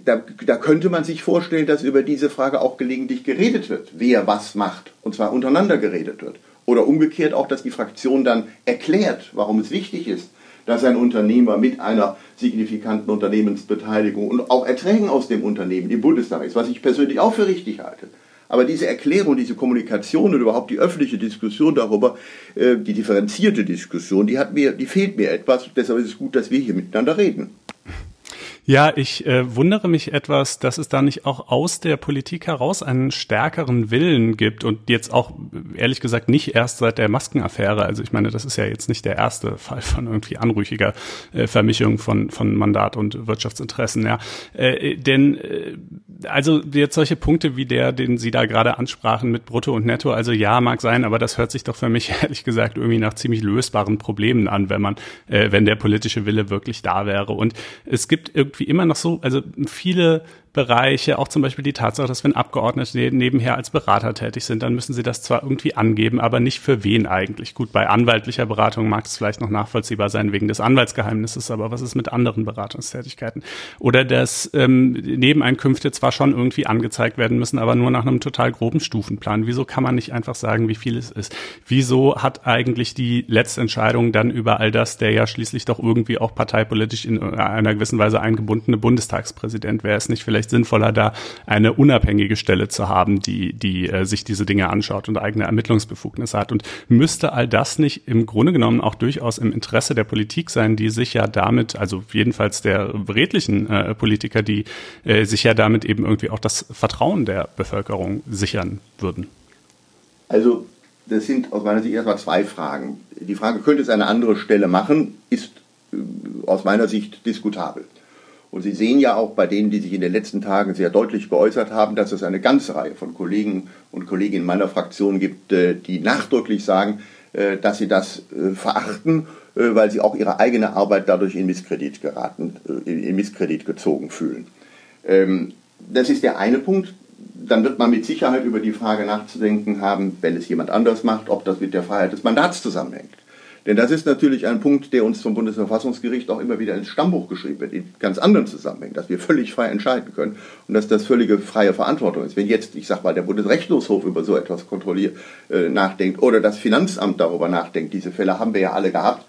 da, da könnte man sich vorstellen, dass über diese Frage auch gelegentlich geredet wird, wer was macht, und zwar untereinander geredet wird. Oder umgekehrt auch, dass die Fraktion dann erklärt, warum es wichtig ist, dass ein Unternehmer mit einer signifikanten Unternehmensbeteiligung und auch Erträgen aus dem Unternehmen im Bundestag ist, was ich persönlich auch für richtig halte. Aber diese Erklärung, diese Kommunikation und überhaupt die öffentliche Diskussion darüber, äh, die differenzierte Diskussion, die, hat mir, die fehlt mir etwas. Deshalb ist es gut, dass wir hier miteinander reden. Ja, ich äh, wundere mich etwas, dass es da nicht auch aus der Politik heraus einen stärkeren Willen gibt und jetzt auch ehrlich gesagt nicht erst seit der Maskenaffäre. Also ich meine, das ist ja jetzt nicht der erste Fall von irgendwie anrüchiger äh, Vermischung von von Mandat und Wirtschaftsinteressen. Ja, äh, denn äh, also jetzt solche Punkte wie der, den Sie da gerade ansprachen mit Brutto und Netto. Also ja, mag sein, aber das hört sich doch für mich *laughs* ehrlich gesagt irgendwie nach ziemlich lösbaren Problemen an, wenn man, äh, wenn der politische Wille wirklich da wäre. Und es gibt immer noch so, also viele Bereiche, auch zum Beispiel die Tatsache, dass wenn Abgeordnete nebenher als Berater tätig sind, dann müssen sie das zwar irgendwie angeben, aber nicht für wen eigentlich. Gut, bei anwaltlicher Beratung mag es vielleicht noch nachvollziehbar sein wegen des Anwaltsgeheimnisses, aber was ist mit anderen Beratungstätigkeiten? Oder dass ähm, Nebeneinkünfte zwar schon irgendwie angezeigt werden müssen, aber nur nach einem total groben Stufenplan. Wieso kann man nicht einfach sagen, wie viel es ist? Wieso hat eigentlich die Letztentscheidung dann über all das, der ja schließlich doch irgendwie auch parteipolitisch in einer gewissen Weise eingebundene Bundestagspräsident, wäre es nicht vielleicht vielleicht sinnvoller, da eine unabhängige Stelle zu haben, die, die äh, sich diese Dinge anschaut und eigene Ermittlungsbefugnisse hat. Und müsste all das nicht im Grunde genommen auch durchaus im Interesse der Politik sein, die sich ja damit, also jedenfalls der redlichen äh, Politiker, die äh, sich ja damit eben irgendwie auch das Vertrauen der Bevölkerung sichern würden? Also das sind aus meiner Sicht erstmal zwei Fragen. Die Frage, könnte es eine andere Stelle machen, ist äh, aus meiner Sicht diskutabel. Und Sie sehen ja auch bei denen, die sich in den letzten Tagen sehr deutlich geäußert haben, dass es eine ganze Reihe von Kollegen und Kolleginnen meiner Fraktion gibt, äh, die nachdrücklich sagen, äh, dass sie das äh, verachten, weil sie auch ihre eigene Arbeit dadurch in Misskredit geraten, in Misskredit gezogen fühlen. Ähm, das ist der eine Punkt. Dann wird man mit Sicherheit über die Frage nachzudenken haben, wenn es jemand anders macht, ob das mit der Freiheit des Mandats zusammenhängt. Denn das ist natürlich ein Punkt, der uns vom Bundesverfassungsgericht auch immer wieder ins Stammbuch geschrieben wird, in ganz anderen Zusammenhängen, dass wir völlig frei entscheiden können und dass das völlige freie Verantwortung ist. Wenn jetzt, ich sag mal, der Bundesrechnungshof über so etwas kontrolliert, äh, nachdenkt oder das Finanzamt darüber nachdenkt, diese Fälle haben wir ja alle gehabt,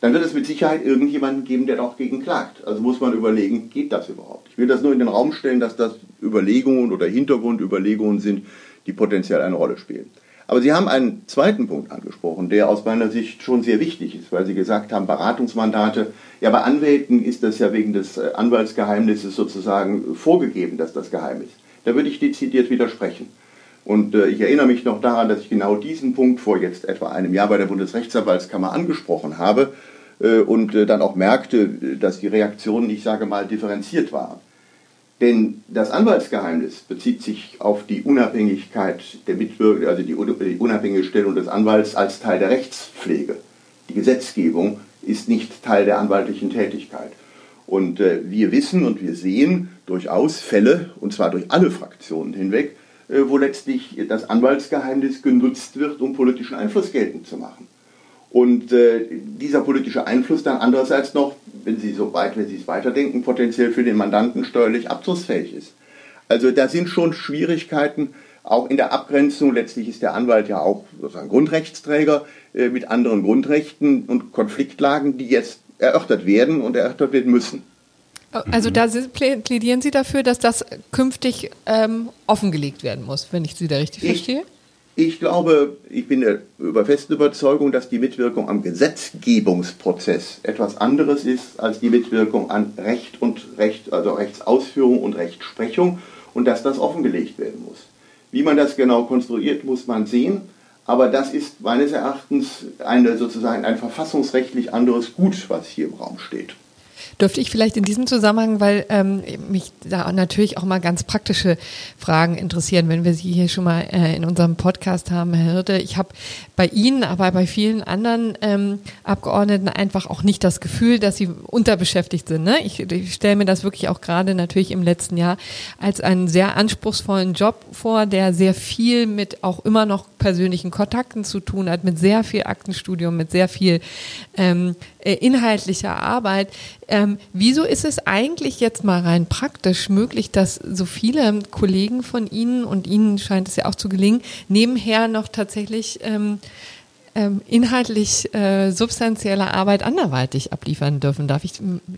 dann wird es mit Sicherheit irgendjemanden geben, der dagegen klagt. Also muss man überlegen, geht das überhaupt? Ich will das nur in den Raum stellen, dass das Überlegungen oder Hintergrundüberlegungen sind, die potenziell eine Rolle spielen. Aber Sie haben einen zweiten Punkt angesprochen, der aus meiner Sicht schon sehr wichtig ist, weil Sie gesagt haben, Beratungsmandate. Ja, bei Anwälten ist das ja wegen des äh, Anwaltsgeheimnisses sozusagen vorgegeben, dass das geheim ist. Da würde ich dezidiert widersprechen. Und äh, ich erinnere mich noch daran, dass ich genau diesen Punkt vor jetzt etwa einem Jahr bei der Bundesrechtsanwaltskammer angesprochen habe äh, und dann auch merkte, dass die Reaktionen, ich sage mal, differenziert waren. Denn das Anwaltsgeheimnis bezieht sich auf die Unabhängigkeit der Mitbürger, also die unabhängige Stellung des Anwalts als Teil der Rechtspflege. Die Gesetzgebung ist nicht Teil der anwaltlichen Tätigkeit. Und äh, wir wissen und wir sehen durchaus Fälle, und zwar durch alle Fraktionen hinweg, äh, wo letztlich das Anwaltsgeheimnis genutzt wird, um politischen Einfluss geltend zu machen. Und äh, dieser politische Einfluss dann andererseits noch, wenn Sie so weit, wenn Sie es weiterdenken, potenziell für den Mandanten steuerlich abzugsfähig ist. Also da sind schon Schwierigkeiten, auch in der Abgrenzung. Letztlich ist der Anwalt ja auch sozusagen Grundrechtsträger äh, mit anderen Grundrechten und Konfliktlagen, die jetzt erörtert werden und erörtert werden müssen. Also da plädieren Sie dafür, dass das künftig ähm, offengelegt werden muss, wenn ich Sie da richtig ich, verstehe? Ich glaube, ich bin der über festen Überzeugung, dass die Mitwirkung am Gesetzgebungsprozess etwas anderes ist als die Mitwirkung an Recht und Recht, also Rechtsausführung und Rechtsprechung und dass das offengelegt werden muss. Wie man das genau konstruiert, muss man sehen. Aber das ist meines Erachtens eine, sozusagen ein verfassungsrechtlich anderes Gut, was hier im Raum steht. Dürfte ich vielleicht in diesem Zusammenhang, weil ähm, mich da natürlich auch mal ganz praktische Fragen interessieren, wenn wir Sie hier schon mal äh, in unserem Podcast haben, Herr Hirte. Ich habe bei Ihnen, aber bei vielen anderen ähm, Abgeordneten einfach auch nicht das Gefühl, dass sie unterbeschäftigt sind. Ne? Ich, ich stelle mir das wirklich auch gerade natürlich im letzten Jahr als einen sehr anspruchsvollen Job vor, der sehr viel mit auch immer noch persönlichen Kontakten zu tun hat, mit sehr viel Aktenstudium, mit sehr viel ähm, äh, inhaltlicher Arbeit. Ähm, wieso ist es eigentlich jetzt mal rein praktisch möglich, dass so viele Kollegen von Ihnen und Ihnen scheint es ja auch zu gelingen, nebenher noch tatsächlich ähm, ähm, inhaltlich äh, substanzielle Arbeit anderweitig abliefern dürfen? Darf ich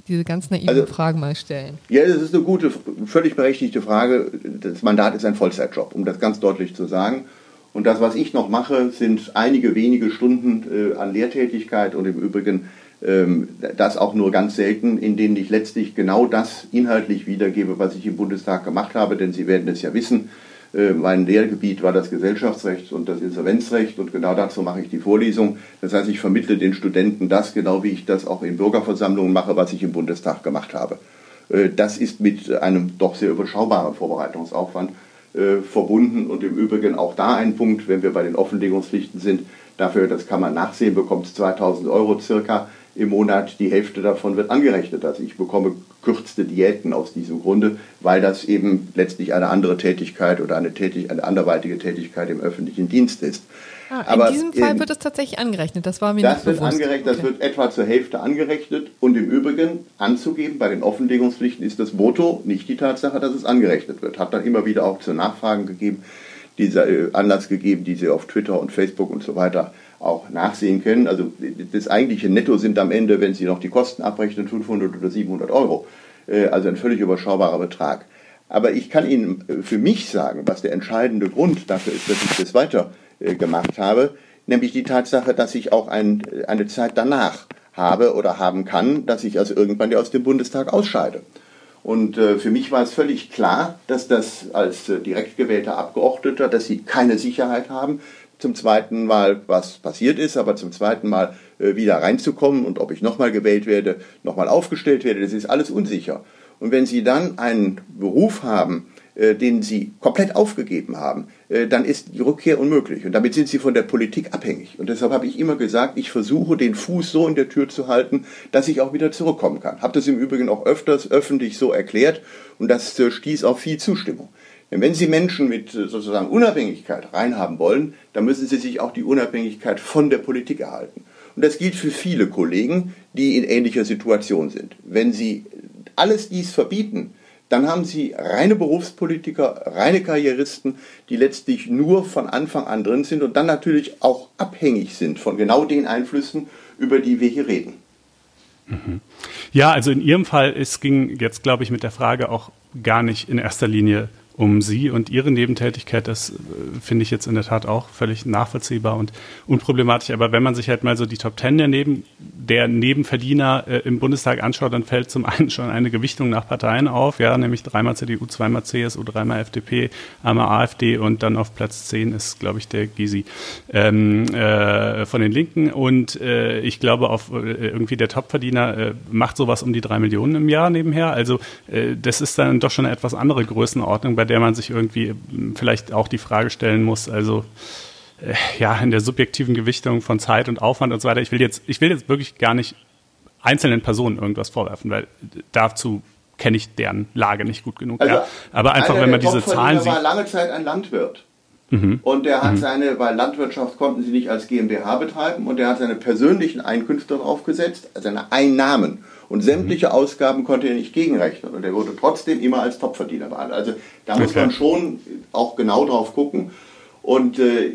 diese ganz naive also, Frage mal stellen? Ja, das ist eine gute, völlig berechtigte Frage. Das Mandat ist ein Vollzeitjob, um das ganz deutlich zu sagen. Und das, was ich noch mache, sind einige wenige Stunden äh, an Lehrtätigkeit und im Übrigen ähm, das auch nur ganz selten, in denen ich letztlich genau das inhaltlich wiedergebe, was ich im Bundestag gemacht habe, denn Sie werden es ja wissen, äh, mein Lehrgebiet war das Gesellschaftsrecht und das Insolvenzrecht und genau dazu mache ich die Vorlesung. Das heißt, ich vermittle den Studenten das, genau wie ich das auch in Bürgerversammlungen mache, was ich im Bundestag gemacht habe. Äh, das ist mit einem doch sehr überschaubaren Vorbereitungsaufwand äh, verbunden. Und im Übrigen auch da ein Punkt, wenn wir bei den Offenlegungspflichten sind, dafür, das kann man nachsehen, bekommt es 2000 Euro circa im Monat. Die Hälfte davon wird angerechnet. Also ich bekomme kürzte Diäten aus diesem Grunde, weil das eben letztlich eine andere Tätigkeit oder eine, tätig, eine anderweitige Tätigkeit im öffentlichen Dienst ist. Ah, Aber in diesem Fall in, wird es tatsächlich angerechnet. Das war mir das nicht wird Angerechnet, okay. Das wird etwa zur Hälfte angerechnet. Und im Übrigen anzugeben, bei den Offenlegungspflichten ist das Motto, nicht die Tatsache, dass es angerechnet wird. Hat dann immer wieder auch zu Nachfragen gegeben, dieser äh, Anlass gegeben, die Sie auf Twitter und Facebook und so weiter auch nachsehen können. Also das eigentliche Netto sind am Ende, wenn Sie noch die Kosten abrechnen, 500 oder 700 Euro. Äh, also ein völlig überschaubarer Betrag. Aber ich kann Ihnen äh, für mich sagen, was der entscheidende Grund dafür ist, dass ich das weiter äh, gemacht habe, nämlich die Tatsache, dass ich auch ein, eine Zeit danach habe oder haben kann, dass ich also irgendwann aus dem Bundestag ausscheide. Und für mich war es völlig klar, dass das als direkt gewählter Abgeordneter, dass sie keine Sicherheit haben, zum zweiten Mal, was passiert ist, aber zum zweiten Mal äh, wieder reinzukommen und ob ich nochmal gewählt werde, nochmal aufgestellt werde, das ist alles unsicher. Und wenn Sie dann einen Beruf haben, äh, den sie komplett aufgegeben haben, äh, dann ist die Rückkehr unmöglich. Und damit sind sie von der Politik abhängig. Und deshalb habe ich immer gesagt, ich versuche den Fuß so in der Tür zu halten, dass ich auch wieder zurückkommen kann. Habe das im Übrigen auch öfters öffentlich so erklärt und das äh, stieß auf viel Zustimmung. Denn wenn Sie Menschen mit sozusagen Unabhängigkeit reinhaben wollen, dann müssen Sie sich auch die Unabhängigkeit von der Politik erhalten. Und das gilt für viele Kollegen, die in ähnlicher Situation sind. Wenn Sie alles dies verbieten, dann haben Sie reine Berufspolitiker, reine Karrieristen, die letztlich nur von Anfang an drin sind und dann natürlich auch abhängig sind von genau den Einflüssen, über die wir hier reden. Mhm. Ja, also in Ihrem Fall, es ging jetzt, glaube ich, mit der Frage auch gar nicht in erster Linie um Sie und Ihre Nebentätigkeit, das äh, finde ich jetzt in der Tat auch völlig nachvollziehbar und unproblematisch. Aber wenn man sich halt mal so die Top Ten der, Neben, der Nebenverdiener äh, im Bundestag anschaut, dann fällt zum *laughs* einen schon eine Gewichtung nach Parteien auf, ja, nämlich dreimal CDU, zweimal CSU, dreimal FDP, einmal AfD und dann auf Platz 10 ist, glaube ich, der Gysi ähm, äh, von den Linken. Und äh, ich glaube, auf äh, irgendwie der Topverdiener äh, macht sowas um die drei Millionen im Jahr nebenher. Also das ist dann doch schon eine etwas andere Größenordnung, bei der man sich irgendwie hm, vielleicht auch die Frage stellen muss, also äh, ja, in der subjektiven Gewichtung von Zeit und Aufwand und so weiter. Ich will jetzt, ich will jetzt wirklich gar nicht einzelnen Personen irgendwas vorwerfen, weil dazu kenne ich deren Lage nicht gut genug. Also ja. Aber einfach, wenn man diese Zahlen sieht. war lange Zeit ein Landwirt. Mhm. Und der hat mhm. seine, weil Landwirtschaft konnten sie nicht als GmbH betreiben, und der hat seine persönlichen Einkünfte draufgesetzt, seine Einnahmen. Und sämtliche mhm. Ausgaben konnte er nicht gegenrechnen. Und er wurde trotzdem immer als Topverdiener behandelt. Also da muss okay. man schon auch genau drauf gucken. Und äh,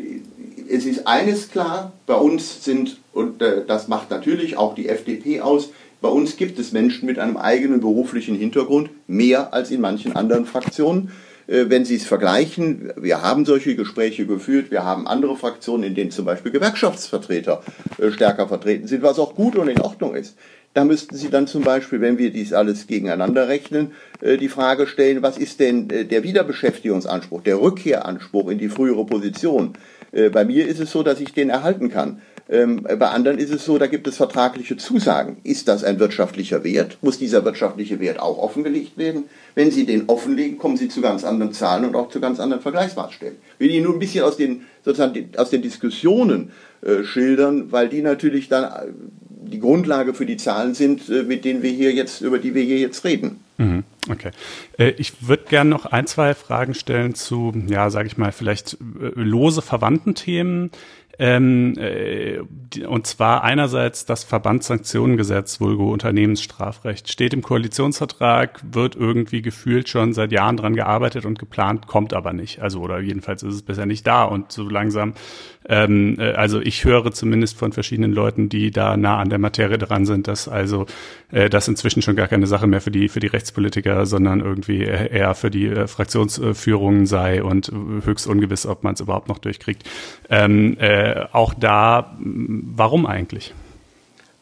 es ist eines klar, bei uns sind, und äh, das macht natürlich auch die FDP aus, bei uns gibt es Menschen mit einem eigenen beruflichen Hintergrund, mehr als in manchen anderen Fraktionen. Äh, wenn Sie es vergleichen, wir haben solche Gespräche geführt, wir haben andere Fraktionen, in denen zum Beispiel Gewerkschaftsvertreter äh, stärker vertreten sind, was auch gut und in Ordnung ist. Da müssten Sie dann zum Beispiel, wenn wir dies alles gegeneinander rechnen, äh, die Frage stellen, was ist denn der Wiederbeschäftigungsanspruch, der Rückkehranspruch in die frühere Position? Bei mir ist es so, dass ich den erhalten kann. Ähm, bei anderen ist es so, da gibt es vertragliche Zusagen. Ist das ein wirtschaftlicher Wert? Muss dieser wirtschaftliche Wert auch offengelegt werden? Wenn Sie den offenlegen, kommen Sie zu ganz anderen Zahlen und auch zu ganz anderen Vergleichsmaßstäben. Ich will Ihnen nur ein bisschen aus den, sozusagen aus den Diskussionen äh, schildern, weil die natürlich dann äh, die Grundlage für die Zahlen sind, äh, mit denen wir hier jetzt, über die wir hier jetzt reden. Mhm. Okay. Äh, ich würde gerne noch ein, zwei Fragen stellen zu, ja, sage ich mal, vielleicht lose verwandten Themen. Ähm, äh, und zwar einerseits das Verbandssanktionengesetz, vulgo Unternehmensstrafrecht, steht im Koalitionsvertrag, wird irgendwie gefühlt schon seit Jahren dran gearbeitet und geplant, kommt aber nicht. Also oder jedenfalls ist es bisher nicht da und so langsam ähm, äh, also ich höre zumindest von verschiedenen Leuten, die da nah an der Materie dran sind, dass also äh, das inzwischen schon gar keine Sache mehr für die für die Rechtspolitiker, sondern irgendwie eher für die äh, Fraktionsführungen sei und höchst ungewiss, ob man es überhaupt noch durchkriegt. Ähm, äh, auch da, warum eigentlich?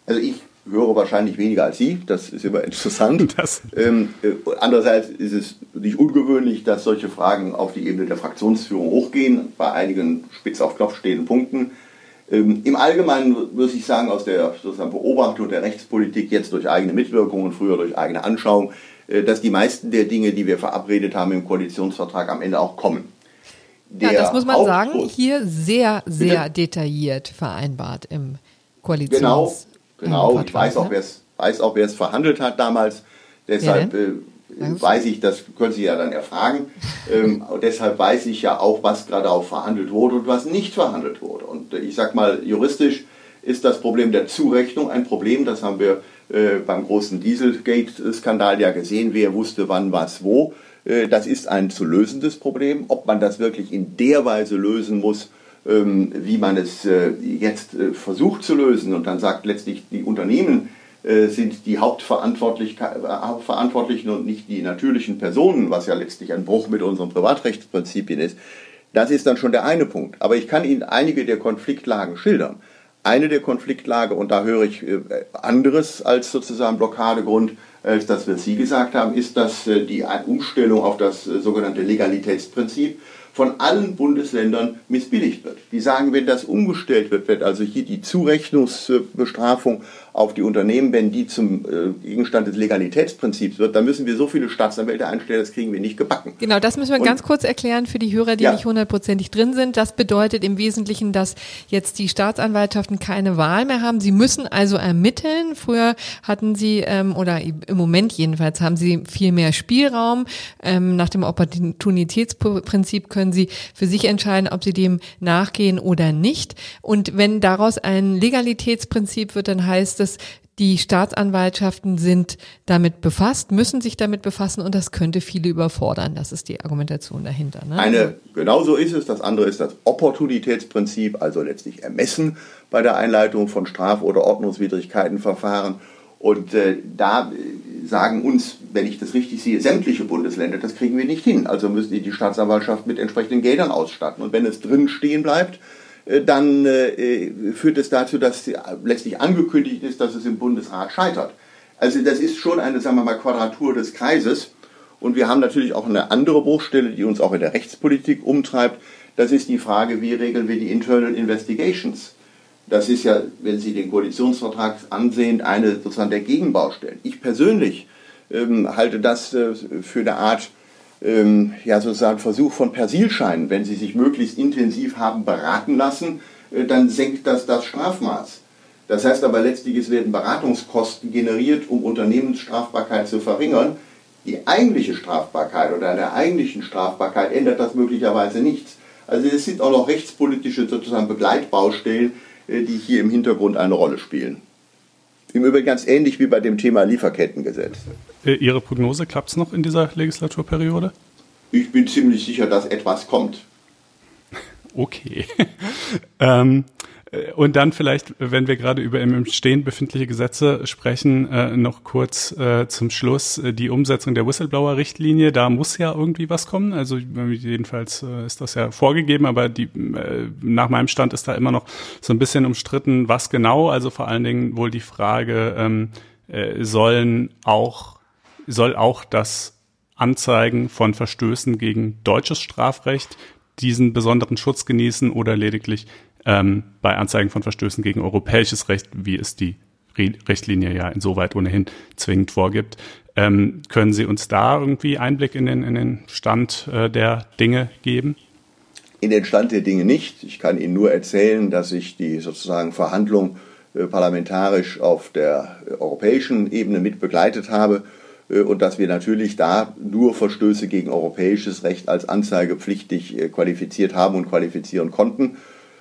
Also ich höre wahrscheinlich weniger als Sie, das ist immer *laughs* interessant. Ähm, äh, andererseits ist es nicht ungewöhnlich, dass solche Fragen auf die Ebene der Fraktionsführung hochgehen, bei einigen spitz auf Knopf stehenden Punkten. Ähm, Im Allgemeinen würde ich sagen, aus der Beobachtung der Rechtspolitik jetzt durch eigene Mitwirkung und früher durch eigene Anschauung, äh, dass die meisten der Dinge, die wir verabredet haben im Koalitionsvertrag, am Ende auch kommen. Ja, das muss man sagen, hier sehr, sehr Bitte? detailliert vereinbart im Koalitionsvertrag. Genau, Genau, ich weiß auch, weiß auch, wer es verhandelt hat damals. Deshalb ja, äh, weiß ich, das können Sie ja dann erfragen. *laughs* ähm, deshalb weiß ich ja auch, was gerade auch verhandelt wurde und was nicht verhandelt wurde. Und äh, ich sag mal, juristisch ist das Problem der Zurechnung ein Problem. Das haben wir äh, beim großen Dieselgate-Skandal ja gesehen. Wer wusste wann, was, wo. Äh, das ist ein zu lösendes Problem. Ob man das wirklich in der Weise lösen muss, ähm, wie man es äh, jetzt äh, versucht zu lösen und dann sagt letztlich, die Unternehmen sind die Hauptverantwortlichen und nicht die natürlichen Personen, was ja letztlich ein Bruch mit unseren Privatrechtsprinzipien ist. Das ist dann schon der eine Punkt. Aber ich kann Ihnen einige der Konfliktlagen schildern. Eine der Konfliktlage, und da höre ich anderes als sozusagen Blockadegrund, als das, was Sie gesagt haben, ist, dass die Umstellung auf das sogenannte Legalitätsprinzip von allen Bundesländern missbilligt wird. Die sagen, wenn das umgestellt wird, wird also hier die Zurechnungsbestrafung auf die Unternehmen, wenn die zum äh, Gegenstand des Legalitätsprinzips wird, dann müssen wir so viele Staatsanwälte einstellen, das kriegen wir nicht gebacken. Genau, das müssen wir Und, ganz kurz erklären für die Hörer, die ja. nicht hundertprozentig drin sind. Das bedeutet im Wesentlichen, dass jetzt die Staatsanwaltschaften keine Wahl mehr haben. Sie müssen also ermitteln. Früher hatten sie, ähm, oder im Moment jedenfalls, haben sie viel mehr Spielraum. Ähm, nach dem Opportunitätsprinzip können sie für sich entscheiden, ob sie dem nachgehen oder nicht. Und wenn daraus ein Legalitätsprinzip wird, dann heißt dass die Staatsanwaltschaften sind damit befasst, müssen sich damit befassen und das könnte viele überfordern. Das ist die Argumentation dahinter. Ne? Eine, genau so ist es. Das andere ist das Opportunitätsprinzip, also letztlich Ermessen bei der Einleitung von Straf- oder Ordnungswidrigkeitenverfahren. Und äh, da sagen uns, wenn ich das richtig sehe, sämtliche Bundesländer, das kriegen wir nicht hin. Also müssen die die Staatsanwaltschaft mit entsprechenden Geldern ausstatten. Und wenn es drin stehen bleibt, äh, dann äh, führt es dazu, dass letztlich angekündigt ist, dass es im Bundesrat scheitert. Also das ist schon eine, sagen wir mal, Quadratur des Kreises. Und wir haben natürlich auch eine andere Bruchstelle, die uns auch in der Rechtspolitik umtreibt. Das ist die Frage, wie regeln wir die Internal Investigations? Das ist ja, wenn Sie den Koalitionsvertrag ansehen, eine sozusagen der Gegenbaustellen. Ich persönlich ähm, halte das äh, für eine Art ähm, ja sozusagen Versuch von Persilscheinen, wenn sie sich möglichst intensiv haben beraten lassen, äh, dann senkt das das Strafmaß. Das heißt aber letztlich, es werden Beratungskosten generiert, um Unternehmensstrafbarkeit zu verringern. Die eigentliche Strafbarkeit oder an der eigentlichen Strafbarkeit ändert das möglicherweise nichts. Also es sind auch noch rechtspolitische sozusagen Begleitbaustellen, äh, die hier im Hintergrund eine Rolle spielen. Im Übrigen ganz ähnlich wie bei dem Thema Lieferkettengesetz. Äh, Ihre Prognose klappt es noch in dieser Legislaturperiode? Ich bin ziemlich sicher, dass etwas kommt. *laughs* Okay. *laughs* ähm, äh, und dann vielleicht, wenn wir gerade über im Stehen befindliche Gesetze sprechen, äh, noch kurz äh, zum Schluss äh, die Umsetzung der Whistleblower-Richtlinie. Da muss ja irgendwie was kommen. Also jedenfalls äh, ist das ja vorgegeben, aber die, äh, nach meinem Stand ist da immer noch so ein bisschen umstritten, was genau. Also vor allen Dingen wohl die Frage, ähm, sollen auch, soll auch das Anzeigen von Verstößen gegen deutsches Strafrecht diesen besonderen Schutz genießen oder lediglich ähm, bei Anzeigen von Verstößen gegen europäisches Recht, wie es die Re Richtlinie ja insoweit ohnehin zwingend vorgibt. Ähm, können Sie uns da irgendwie Einblick in den, in den Stand äh, der Dinge geben? In den Stand der Dinge nicht. Ich kann Ihnen nur erzählen, dass ich die sozusagen Verhandlung äh, parlamentarisch auf der europäischen Ebene mit begleitet habe äh, und dass wir natürlich da nur Verstöße gegen europäisches Recht als anzeigepflichtig äh, qualifiziert haben und qualifizieren konnten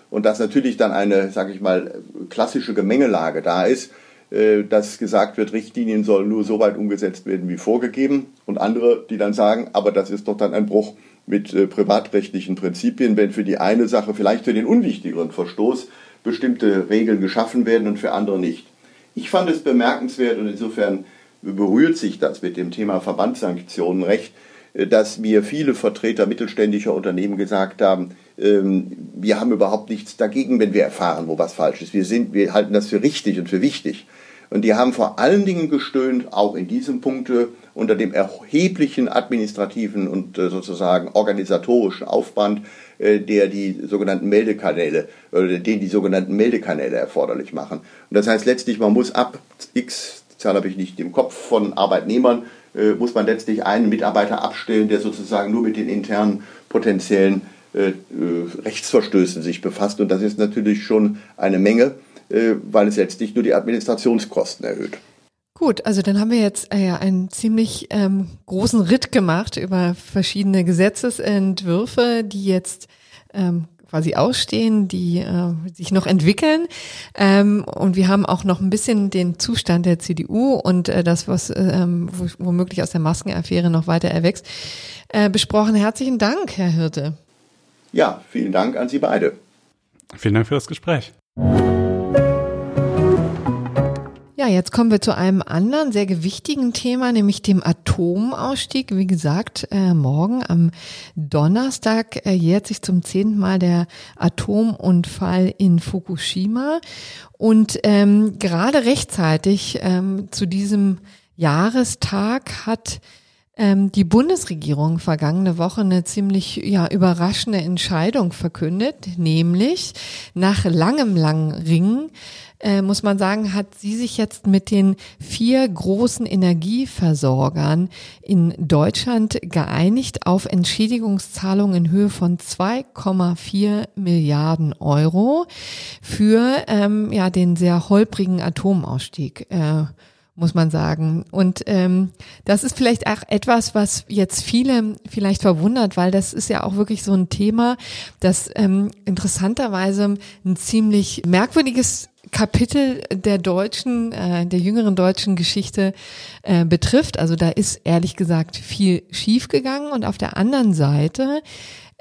und dass natürlich dann eine, sage ich mal, klassische Gemengelage da ist, äh, dass gesagt wird, Richtlinien sollen nur so weit umgesetzt werden wie vorgegeben und andere, die dann sagen, aber das ist doch dann ein Bruch mit äh, privatrechtlichen Prinzipien, wenn für die eine Sache, vielleicht für den unwichtigeren Verstoß, bestimmte Regeln geschaffen werden und für andere nicht. Ich fand es bemerkenswert und insofern berührt sich das mit dem Thema Verbandssanktionen recht, dass mir viele Vertreter mittelständischer Unternehmen gesagt haben, ähm, wir haben überhaupt nichts dagegen, wenn wir erfahren, wo was falsch ist. Wir, sind, wir halten das für richtig und für wichtig. Und die haben vor allen Dingen gestöhnt, auch in diesem Punkte, unter dem erheblichen administrativen und äh, sozusagen organisatorischen Aufwand, äh, der die sogenannten Meldekanäle den die sogenannten Meldekanäle erforderlich machen. Und das heißt letztlich, man muss ab X, Zahl habe ich nicht im Kopf, von Arbeitnehmern, äh, muss man letztlich einen Mitarbeiter abstellen, der sozusagen nur mit den internen potenziellen äh, äh, Rechtsverstößen sich befasst. Und das ist natürlich schon eine Menge, äh, weil es letztlich nur die Administrationskosten erhöht. Gut, also dann haben wir jetzt äh, einen ziemlich ähm, großen Ritt gemacht über verschiedene Gesetzesentwürfe, die jetzt ähm, quasi ausstehen, die äh, sich noch entwickeln. Ähm, und wir haben auch noch ein bisschen den Zustand der CDU und äh, das, was ähm, womöglich aus der Maskenaffäre noch weiter erwächst, äh, besprochen. Herzlichen Dank, Herr Hirte. Ja, vielen Dank an Sie beide. Vielen Dank für das Gespräch. Ja, jetzt kommen wir zu einem anderen sehr gewichtigen Thema, nämlich dem Atomausstieg. Wie gesagt, äh, morgen am Donnerstag äh, jährt sich zum zehnten Mal der Atomunfall in Fukushima. Und ähm, gerade rechtzeitig ähm, zu diesem Jahrestag hat ähm, die Bundesregierung vergangene Woche eine ziemlich ja, überraschende Entscheidung verkündet, nämlich nach langem, langen Ringen äh, muss man sagen, hat sie sich jetzt mit den vier großen Energieversorgern in Deutschland geeinigt auf Entschädigungszahlungen in Höhe von 2,4 Milliarden Euro für ähm, ja den sehr holprigen Atomausstieg. Äh, muss man sagen. Und ähm, das ist vielleicht auch etwas, was jetzt viele vielleicht verwundert, weil das ist ja auch wirklich so ein Thema, das ähm, interessanterweise ein ziemlich merkwürdiges Kapitel der deutschen, äh, der jüngeren deutschen Geschichte äh, betrifft. Also da ist ehrlich gesagt viel schiefgegangen und auf der anderen Seite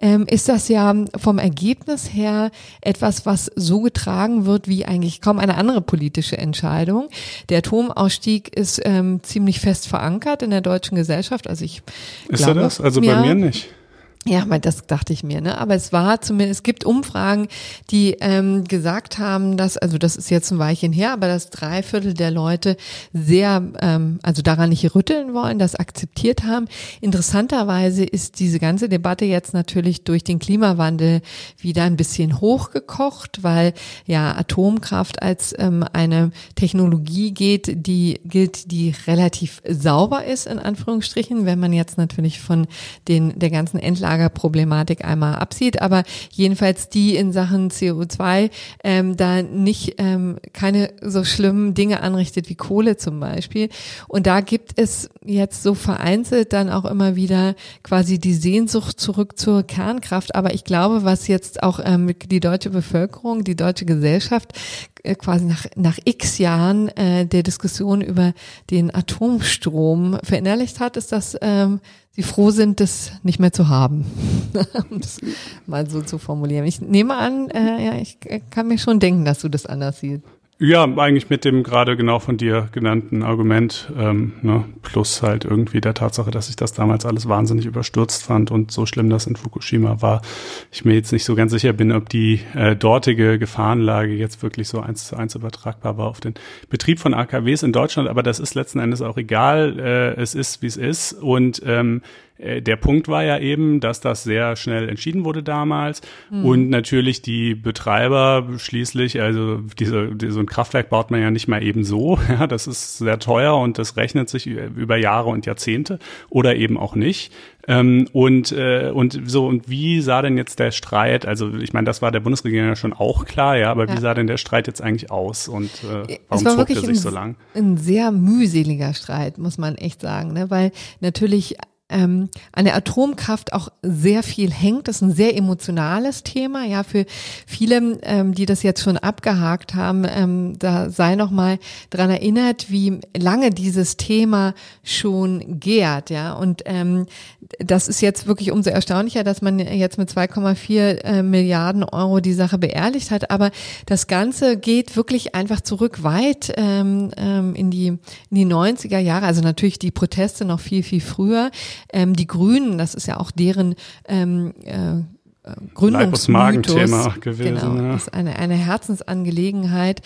ähm, ist das ja vom Ergebnis her etwas, was so getragen wird wie eigentlich kaum eine andere politische Entscheidung. Der Atomausstieg ist ähm, ziemlich fest verankert in der deutschen Gesellschaft. Also ich ist glaube, er das? Also bei mir nicht. Ja, das dachte ich mir, ne? Aber es war zumindest, es gibt Umfragen, die ähm, gesagt haben, dass, also das ist jetzt ein Weilchen her, aber dass drei Viertel der Leute sehr, ähm, also daran nicht rütteln wollen, das akzeptiert haben. Interessanterweise ist diese ganze Debatte jetzt natürlich durch den Klimawandel wieder ein bisschen hochgekocht, weil ja Atomkraft als ähm, eine Technologie geht, die gilt, die relativ sauber ist, in Anführungsstrichen, wenn man jetzt natürlich von den, der ganzen Endlage Endlagerproblematik einmal absieht, aber jedenfalls die in Sachen CO2 ähm, da nicht ähm, keine so schlimmen Dinge anrichtet wie Kohle zum Beispiel. Und da gibt es jetzt so vereinzelt dann auch immer wieder quasi die Sehnsucht zurück zur Kernkraft. Aber ich glaube, was jetzt auch ähm, die deutsche Bevölkerung, die deutsche Gesellschaft quasi nach, nach x Jahren äh, der Diskussion über den Atomstrom verinnerlicht hat, ist, dass ähm, sie froh sind, das nicht mehr zu haben. *laughs* um das mal so zu formulieren. Ich nehme an, äh, ja, ich kann mir schon denken, dass du das anders siehst. Ja, eigentlich mit dem gerade genau von dir genannten Argument, ähm, ne, plus halt irgendwie der Tatsache, dass ich das damals alles wahnsinnig überstürzt fand und so schlimm das in Fukushima war. Ich mir jetzt nicht so ganz sicher bin, ob die äh, dortige Gefahrenlage jetzt wirklich so eins zu eins übertragbar war auf den Betrieb von AKWs in Deutschland, aber das ist letzten Endes auch egal. Äh, es ist, wie es ist und ähm, äh, der Punkt war ja eben, dass das sehr schnell entschieden wurde damals mhm. und natürlich die Betreiber schließlich, also diese, so ein Kraftwerk baut man ja nicht mal eben so, *laughs* ja, das ist sehr teuer und das rechnet sich über Jahre und Jahrzehnte oder eben auch nicht. Ähm, und, äh, und so, und wie sah denn jetzt der Streit, also ich meine, das war der Bundesregierung ja schon auch klar, ja, aber ja. wie sah denn der Streit jetzt eigentlich aus und äh, warum zog er sich so lang? Ein sehr mühseliger Streit, muss man echt sagen, ne? weil natürlich ähm, an der Atomkraft auch sehr viel hängt. Das ist ein sehr emotionales Thema. Ja, für viele, ähm, die das jetzt schon abgehakt haben, ähm, da sei noch mal dran erinnert, wie lange dieses Thema schon gärt. Ja, und ähm, das ist jetzt wirklich umso erstaunlicher, dass man jetzt mit 2,4 äh, Milliarden Euro die Sache beerdigt hat. Aber das Ganze geht wirklich einfach zurück weit ähm, ähm, in die in die 90er Jahre. Also natürlich die Proteste noch viel viel früher. Ähm, die Grünen, das ist ja auch deren ähm, äh, Gründungsmagenthema gewesen. Genau, ja. ist eine, eine Herzensangelegenheit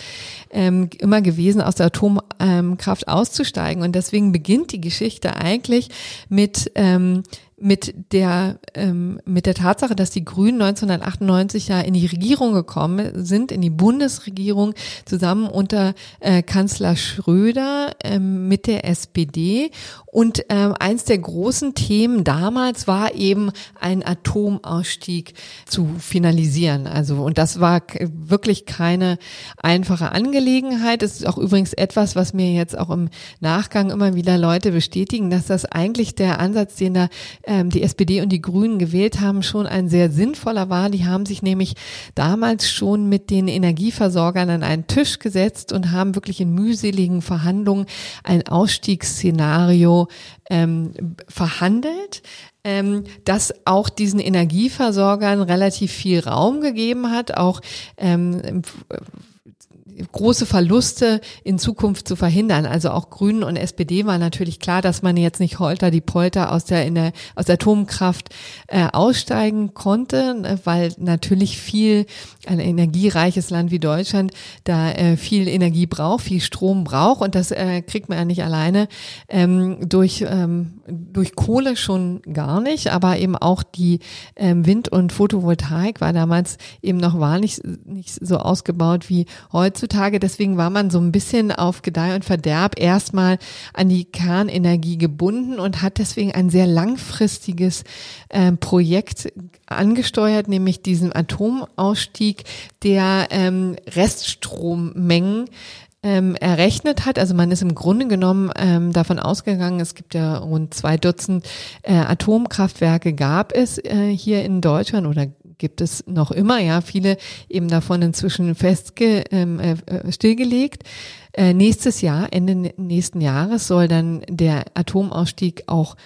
ähm, immer gewesen, aus der Atomkraft auszusteigen. Und deswegen beginnt die Geschichte eigentlich mit ähm, mit der ähm, mit der Tatsache, dass die Grünen 1998 ja in die Regierung gekommen sind, in die Bundesregierung zusammen unter äh, Kanzler Schröder ähm, mit der SPD und ähm, eins der großen Themen damals war eben ein Atomausstieg zu finalisieren. Also und das war wirklich keine einfache Angelegenheit. Es ist auch übrigens etwas, was mir jetzt auch im Nachgang immer wieder Leute bestätigen, dass das eigentlich der Ansatz, den da ähm, die SPD und die Grünen gewählt haben, schon ein sehr sinnvoller war. Die haben sich nämlich damals schon mit den Energieversorgern an einen Tisch gesetzt und haben wirklich in mühseligen Verhandlungen ein Ausstiegsszenario ähm, verhandelt ähm, das auch diesen Energieversorgern relativ viel Raum gegeben hat, auch ähm, große Verluste in Zukunft zu verhindern. Also auch Grünen und SPD war natürlich klar, dass man jetzt nicht holter die Polter aus der, in der aus der Atomkraft äh, aussteigen konnte, ne, weil natürlich viel ein energiereiches Land wie Deutschland da äh, viel Energie braucht, viel Strom braucht. Und das äh, kriegt man ja nicht alleine ähm, durch ähm, durch Kohle schon gar nicht, aber eben auch die ähm, Wind- und Photovoltaik war damals eben noch wahrlich nicht so ausgebaut wie heutzutage heutzutage, deswegen war man so ein bisschen auf Gedeih und Verderb erstmal an die Kernenergie gebunden und hat deswegen ein sehr langfristiges äh, Projekt angesteuert, nämlich diesen Atomausstieg der ähm, Reststrommengen ähm, errechnet hat. Also man ist im Grunde genommen ähm, davon ausgegangen, es gibt ja rund zwei Dutzend äh, Atomkraftwerke gab es äh, hier in Deutschland oder gibt es noch immer, ja, viele eben davon inzwischen festge, ähm, äh, stillgelegt. Äh, nächstes Jahr, Ende nächsten Jahres, soll dann der Atomausstieg auch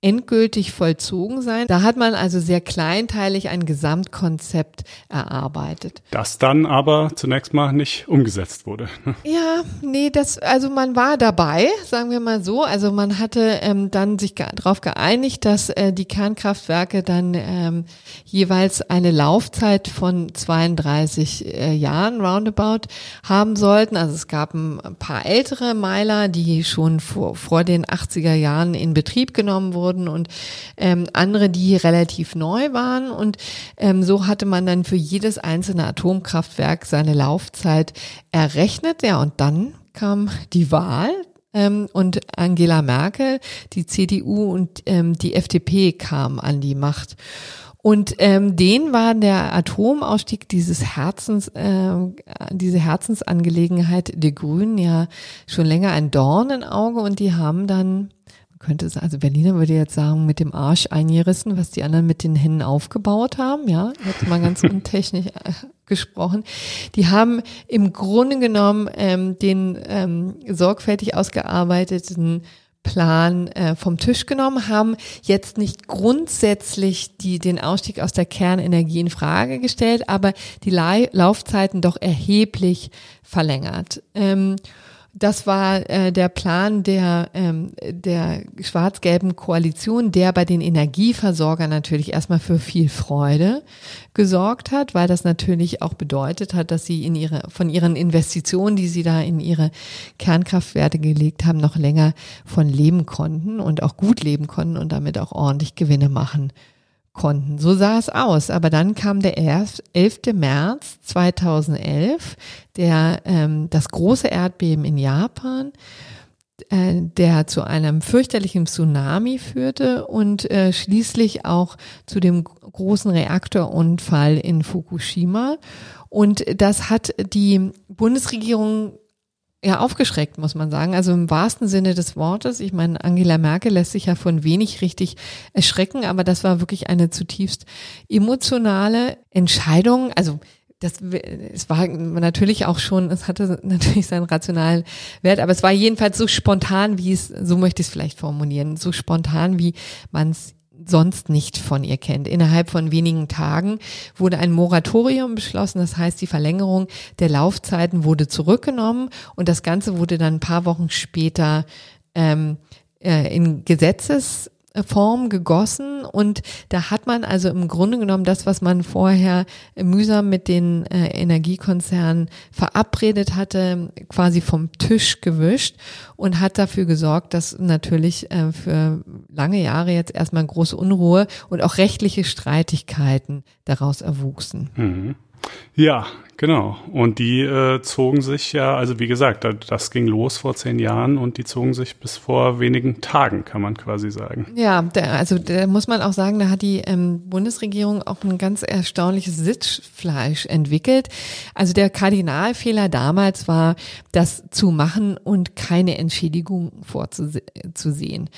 endgültig vollzogen sein. Da hat man also sehr kleinteilig ein Gesamtkonzept erarbeitet. Das dann aber zunächst mal nicht umgesetzt wurde. *laughs* Ja, nee, das, also man war dabei, sagen wir mal so. Also man hatte ähm, dann sich darauf geeinigt, dass äh, die Kernkraftwerke dann ähm, jeweils eine Laufzeit von 32 äh, Jahren roundabout haben sollten. Also es gab ein paar ältere Meiler, die schon vor, vor den 80er Jahren in Betrieb genommen wurden wurden und ähm, andere, die relativ neu waren. Und ähm, so hatte man dann für jedes einzelne Atomkraftwerk seine Laufzeit errechnet. Ja, und dann kam die Wahl ähm, und Angela Merkel, die CDU und ähm, die FDP kamen an die Macht. Und ähm, den war der Atomausstieg dieses Herzens, äh, diese Herzensangelegenheit der Grünen ja schon länger ein Dorn im Auge und die haben dann könnte es, also Berliner würde jetzt sagen, mit dem Arsch eingerissen, was die anderen mit den Händen aufgebaut haben, ja, jetzt mal ganz *laughs* untechnisch äh, gesprochen. Die haben im Grunde genommen ähm, den ähm, sorgfältig ausgearbeiteten Plan äh, vom Tisch genommen, haben jetzt nicht grundsätzlich die, den Ausstieg aus der Kernenergie in Frage gestellt, aber die La Laufzeiten doch erheblich verlängert. Ähm, das war äh, der Plan der, ähm, der schwarz-gelben Koalition, der bei den Energieversorgern natürlich erstmal für viel Freude gesorgt hat, weil das natürlich auch bedeutet hat, dass sie in ihre, von ihren Investitionen, die sie da in ihre Kernkraftwerte gelegt haben, noch länger von leben konnten und auch gut leben konnten und damit auch ordentlich Gewinne machen konnten. So sah es aus. Aber dann kam der 11. März 2011, der, ähm, das große Erdbeben in Japan, äh, der zu einem fürchterlichen Tsunami führte und äh, schließlich auch zu dem großen Reaktorunfall in Fukushima. Und das hat die Bundesregierung ja aufgeschreckt, muss man sagen. Also im wahrsten Sinne des Wortes. Ich meine, Angela Merkel lässt sich ja von wenig richtig erschrecken, aber das war wirklich eine zutiefst emotionale Entscheidung. Also das, es war natürlich auch schon, es hatte natürlich seinen rationalen Wert, aber es war jedenfalls so spontan, wie es, so möchte ich es vielleicht formulieren, so spontan, wie man es sonst nicht von ihr kennt. Innerhalb von wenigen Tagen wurde ein Moratorium beschlossen, das heißt die Verlängerung der Laufzeiten wurde zurückgenommen und das Ganze wurde dann ein paar Wochen später ähm, äh, in Gesetzes Form gegossen und da hat man also im Grunde genommen das, was man vorher mühsam mit den äh, Energiekonzernen verabredet hatte, quasi vom Tisch gewischt und hat dafür gesorgt, dass natürlich äh, für lange Jahre jetzt erstmal große Unruhe und auch rechtliche Streitigkeiten daraus erwuchsen. Mhm. Ja, genau. Und die äh, zogen sich ja, also wie gesagt, das ging los vor zehn Jahren und die zogen sich bis vor wenigen Tagen, kann man quasi sagen. Ja, da, also da muss man auch sagen, da hat die ähm, Bundesregierung auch ein ganz erstaunliches Sitzfleisch entwickelt. Also der Kardinalfehler damals war, das zu machen und keine Entschädigung vorzusehen.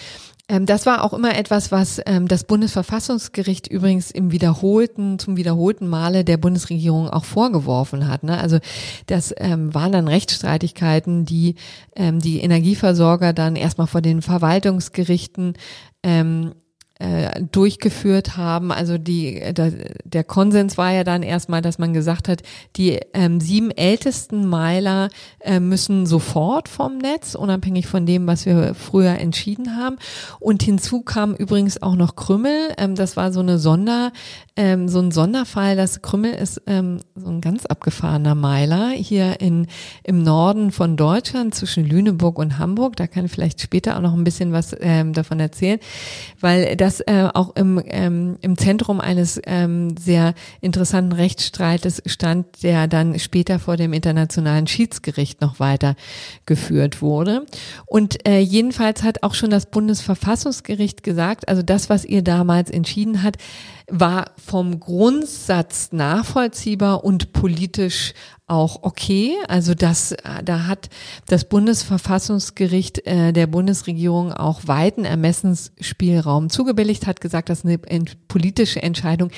Ähm, das war auch immer etwas, was ähm, das Bundesverfassungsgericht übrigens im wiederholten, zum wiederholten Male der Bundesregierung auch vorgeworfen hat. Ne? Also das ähm, waren dann Rechtsstreitigkeiten, die die Energieversorger dann erstmal vor den Verwaltungsgerichten ähm, äh, durchgeführt haben. Also die, der, der Konsens war ja dann erstmal, dass man gesagt hat, die ähm, sieben ältesten Meiler äh, müssen sofort vom Netz, unabhängig von dem, was wir früher entschieden haben. Und hinzu kam übrigens auch noch Krümmel. Ähm, das war so eine Sonder, ähm, so ein Sonderfall. Das Krümmel ist ähm, so ein ganz abgefahrener Meiler hier in, im Norden von Deutschland zwischen Lüneburg und Hamburg. Da kann ich vielleicht später auch noch ein bisschen was ähm, davon erzählen, weil das das äh, auch im, ähm, im Zentrum eines ähm, sehr interessanten Rechtsstreites stand, der dann später vor dem Internationalen Schiedsgericht noch weiter geführt wurde. Und äh, jedenfalls hat auch schon das Bundesverfassungsgericht gesagt, also das, was ihr damals entschieden hat, war vom Grundsatz nachvollziehbar und politisch auch okay. Also das, da hat das Bundesverfassungsgericht äh, der Bundesregierung auch weiten Ermessensspielraum zugebilligt, hat gesagt, das ist eine politische Entscheidung,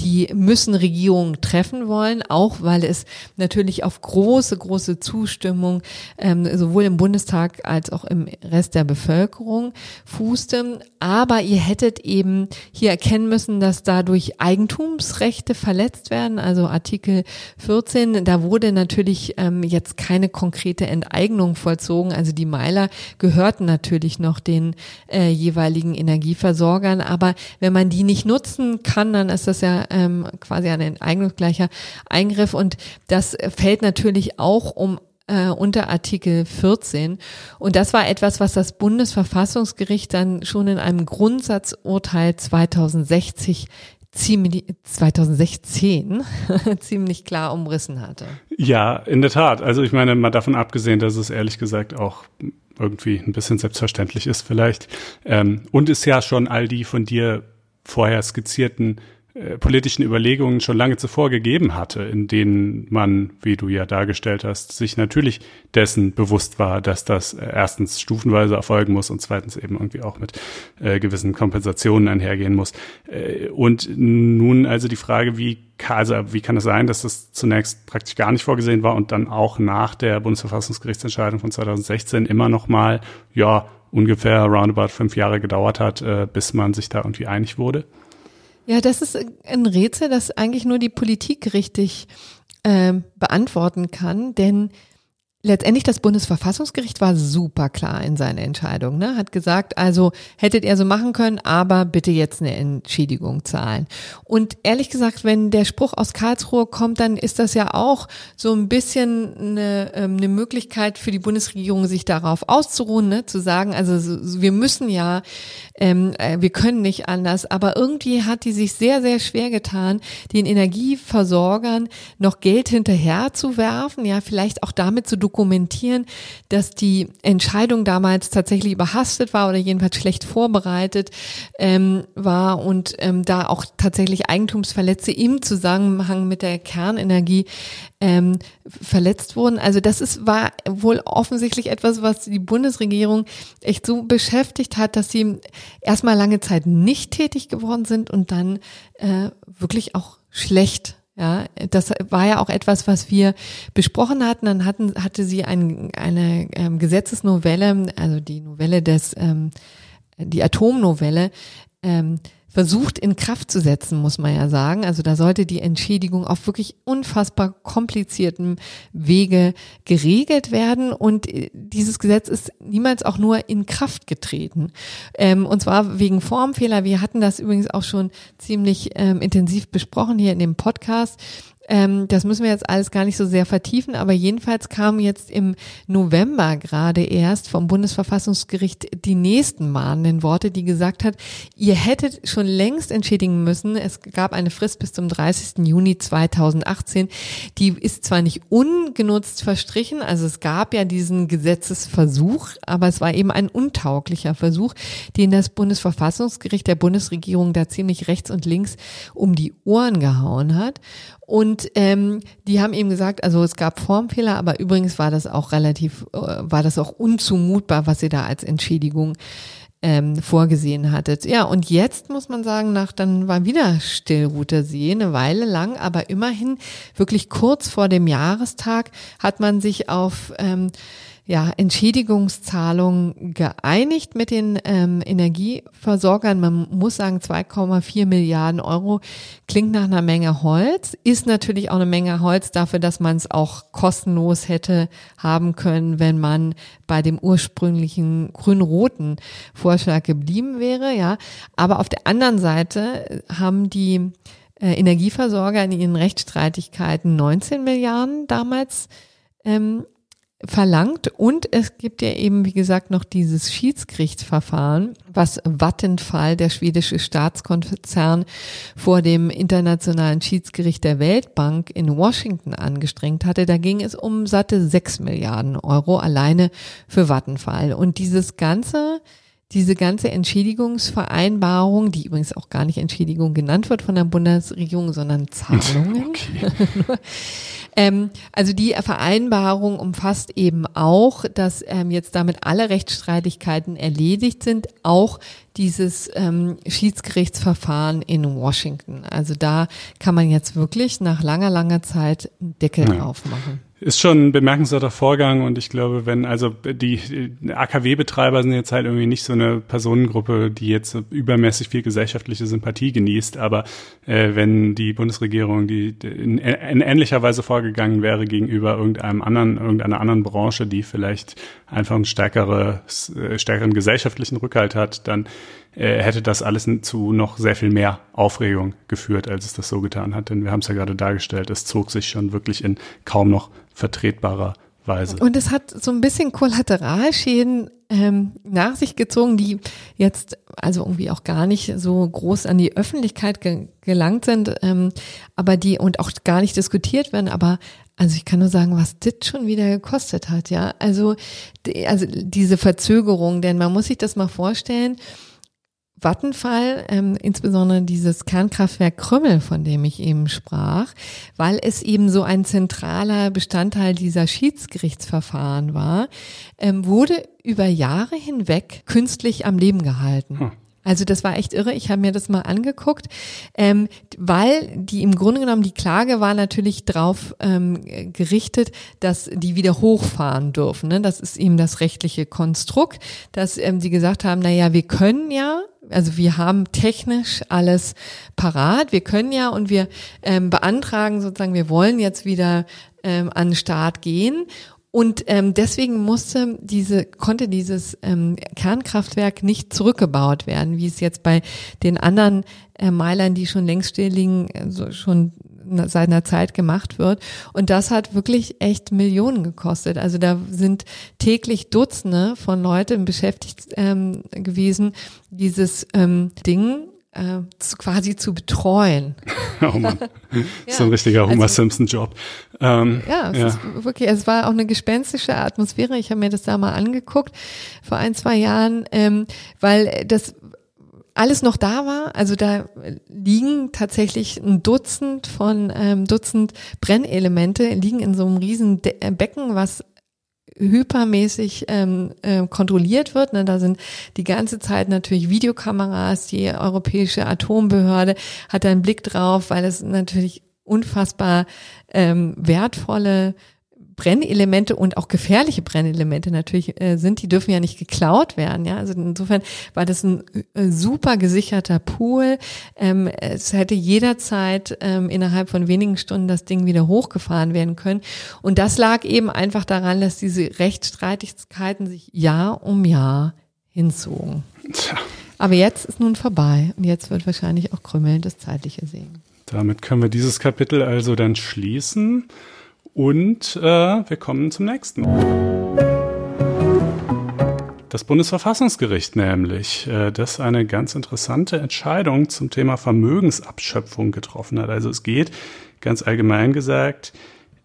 die müssen Regierungen treffen wollen, auch weil es natürlich auf große, große Zustimmung ähm, sowohl im Bundestag als auch im Rest der Bevölkerung fußte. Aber ihr hättet eben hier erkennen müssen, dass dadurch Eigentumsrechte verletzt werden, also Artikel 14, da wurde wurde natürlich ähm, jetzt keine konkrete Enteignung vollzogen. Also die Meiler gehörten natürlich noch den äh, jeweiligen Energieversorgern. Aber wenn man die nicht nutzen kann, dann ist das ja ähm, quasi ein enteignungsgleicher Eingriff. Und das fällt natürlich auch um äh, unter Artikel 14. Und das war etwas, was das Bundesverfassungsgericht dann schon in einem Grundsatzurteil 2060 ziemlich 2016 *laughs* ziemlich klar umrissen hatte. Ja, in der Tat. Also ich meine, mal davon abgesehen, dass es ehrlich gesagt auch irgendwie ein bisschen selbstverständlich ist vielleicht. Ähm, und es ja schon all die von dir vorher skizzierten äh, politischen Überlegungen schon lange zuvor gegeben hatte, in denen man, wie du ja dargestellt hast, sich natürlich dessen bewusst war, dass das äh, erstens stufenweise erfolgen muss und zweitens eben irgendwie auch mit äh, gewissen Kompensationen einhergehen muss. Äh, und nun also die Frage, wie kann, also wie kann es sein, dass das zunächst praktisch gar nicht vorgesehen war und dann auch nach der Bundesverfassungsgerichtsentscheidung von 2016 immer noch mal, ja, ungefähr roundabout fünf Jahre gedauert hat, bis man sich da irgendwie einig wurde? Ja, das ist ein Rätsel, das eigentlich nur die Politik richtig äh, beantworten kann, denn Letztendlich das Bundesverfassungsgericht war super klar in seiner Entscheidung, ne? hat gesagt, also hättet ihr so machen können, aber bitte jetzt eine Entschädigung zahlen. Und ehrlich gesagt, wenn der Spruch aus Karlsruhe kommt, dann ist das ja auch so ein bisschen eine, ähm, eine Möglichkeit für die Bundesregierung, sich darauf auszuruhen, ne? zu sagen, also wir müssen ja, ähm, äh, wir können nicht anders, aber irgendwie hat die sich sehr, sehr schwer getan, den Energieversorgern noch Geld hinterher zu werfen, ja, vielleicht auch damit zu dokumentieren, dass die Entscheidung damals tatsächlich überhastet war oder jedenfalls schlecht vorbereitet ähm, war und ähm, da auch tatsächlich Eigentumsverletze im Zusammenhang mit der Kernenergie ähm, verletzt wurden. Also das ist war wohl offensichtlich etwas, was die Bundesregierung echt so beschäftigt hat, dass sie erstmal lange Zeit nicht tätig geworden sind und dann äh, wirklich auch schlecht ja, das war ja auch etwas, was wir besprochen hatten. Dann hatten, hatte sie ein, eine ähm, Gesetzesnovelle, also die Novelle des, ähm, die Atomnovelle, ähm, versucht in Kraft zu setzen, muss man ja sagen. Also da sollte die Entschädigung auf wirklich unfassbar komplizierten Wege geregelt werden und äh, dieses Gesetz ist niemals auch nur in Kraft getreten. Ähm, und zwar wegen Formfehler. Wir hatten das übrigens auch schon ziemlich ähm, intensiv besprochen hier in dem Podcast. Ähm, das müssen wir jetzt alles gar nicht so sehr vertiefen, aber jedenfalls kamen jetzt im November gerade erst vom Bundesverfassungsgericht die nächsten mahnenden Worte, die gesagt hat, ihr hättet schon längst entschädigen müssen. Es gab eine Frist bis zum 30. Juni 2018. Die ist zwar nicht ungenutzt verstrichen, also es gab ja diesen Gesetzesversuch, aber es war eben ein untauglicher Versuch, den das Bundesverfassungsgericht der Bundesregierung da ziemlich rechts und links um die Ohren gehauen hat. Und ähm, die haben eben gesagt, also es gab Formfehler, aber übrigens war das auch relativ, äh, war das auch unzumutbar, was ihr da als Entschädigung ähm, vorgesehen hattet. Ja, und jetzt muss man sagen, nach dann war wieder Stillroute See, eine Weile lang, aber immerhin wirklich kurz vor dem Jahrestag hat man sich auf ähm, ja, Entschädigungszahlungen geeinigt mit den ähm, Energieversorgern. Man muss sagen, 2,4 Milliarden Euro klingt nach einer Menge Holz, ist natürlich auch eine Menge Holz dafür, dass man es auch kostenlos hätte haben können, wenn man bei dem ursprünglichen grün-roten Vorschlag geblieben wäre. Ja, aber auf der anderen Seite haben die äh, Energieversorger in ihren Rechtsstreitigkeiten 19 Milliarden damals ähm, verlangt und es gibt ja eben, wie gesagt, noch dieses Schiedsgerichtsverfahren, was Vattenfall, der schwedische Staatskonzern, vor dem Internationalen Schiedsgericht der Weltbank in Washington angestrengt hatte. Da ging es um satte sechs Milliarden Euro alleine für Vattenfall. Und dieses ganze diese ganze Entschädigungsvereinbarung, die übrigens auch gar nicht Entschädigung genannt wird von der Bundesregierung, sondern *laughs* Zahlungen. Okay. *laughs* ähm, also die Vereinbarung umfasst eben auch, dass ähm, jetzt damit alle Rechtsstreitigkeiten erledigt sind, auch dieses ähm, Schiedsgerichtsverfahren in Washington. Also da kann man jetzt wirklich nach langer, langer Zeit einen Deckel ja. aufmachen. Ist schon ein bemerkenswerter Vorgang und ich glaube, wenn, also die, AKW-Betreiber sind jetzt halt irgendwie nicht so eine Personengruppe, die jetzt übermäßig viel gesellschaftliche Sympathie genießt, aber äh, wenn die Bundesregierung die in, in ähnlicher Weise vorgegangen wäre gegenüber irgendeinem anderen, irgendeiner anderen Branche, die vielleicht einfach einen stärkere, äh, stärkeren gesellschaftlichen Rückhalt hat, dann äh, hätte das alles zu noch sehr viel mehr Aufregung geführt, als es das so getan hat. Denn wir haben es ja gerade dargestellt, es zog sich schon wirklich in kaum noch vertretbarer Weise. Und es hat so ein bisschen Kollateralschäden ähm, nach sich gezogen, die jetzt also irgendwie auch gar nicht so groß an die Öffentlichkeit ge gelangt sind, ähm, aber die und auch gar nicht diskutiert werden. Aber also ich kann nur sagen, was das schon wieder gekostet hat, ja. Also, die, also diese Verzögerung, denn man muss sich das mal vorstellen. Vattenfall, ähm, insbesondere dieses Kernkraftwerk Krümmel, von dem ich eben sprach, weil es eben so ein zentraler Bestandteil dieser Schiedsgerichtsverfahren war, ähm, wurde über Jahre hinweg künstlich am Leben gehalten. Hm. Also das war echt irre. Ich habe mir das mal angeguckt, ähm, weil die im Grunde genommen die Klage war natürlich drauf ähm, gerichtet, dass die wieder hochfahren dürfen. Ne? Das ist eben das rechtliche Konstrukt, dass ähm, sie gesagt haben: Na ja, wir können ja also wir haben technisch alles parat. Wir können ja und wir ähm, beantragen sozusagen, wir wollen jetzt wieder ähm, an den Start gehen. Und ähm, deswegen musste diese, konnte dieses ähm, Kernkraftwerk nicht zurückgebaut werden, wie es jetzt bei den anderen äh, Meilern, die schon längst still liegen, also schon seiner Zeit gemacht wird. Und das hat wirklich echt Millionen gekostet. Also da sind täglich Dutzende von Leuten beschäftigt ähm, gewesen, dieses ähm, Ding äh, zu, quasi zu betreuen. *laughs* oh Mann, *laughs* das ist ein richtiger Homer also, Simpson-Job. Ähm, ja, es ja. ist wirklich, es war auch eine gespenstische Atmosphäre. Ich habe mir das da mal angeguckt vor ein, zwei Jahren, ähm, weil das alles noch da war. Also da liegen tatsächlich ein Dutzend von ähm, Dutzend Brennelemente liegen in so einem riesen De äh, Becken, was hypermäßig ähm, äh, kontrolliert wird. Ne? Da sind die ganze Zeit natürlich Videokameras. Die Europäische Atombehörde hat einen Blick drauf, weil es natürlich unfassbar ähm, wertvolle Brennelemente und auch gefährliche Brennelemente natürlich äh, sind, die dürfen ja nicht geklaut werden. Ja, also insofern war das ein äh, super gesicherter Pool. Ähm, es hätte jederzeit ähm, innerhalb von wenigen Stunden das Ding wieder hochgefahren werden können. Und das lag eben einfach daran, dass diese Rechtsstreitigkeiten sich Jahr um Jahr hinzogen. Tja. Aber jetzt ist nun vorbei und jetzt wird wahrscheinlich auch Krümmel das Zeitliche sehen. Damit können wir dieses Kapitel also dann schließen. Und äh, wir kommen zum nächsten. Das Bundesverfassungsgericht nämlich, äh, das eine ganz interessante Entscheidung zum Thema Vermögensabschöpfung getroffen hat. Also es geht ganz allgemein gesagt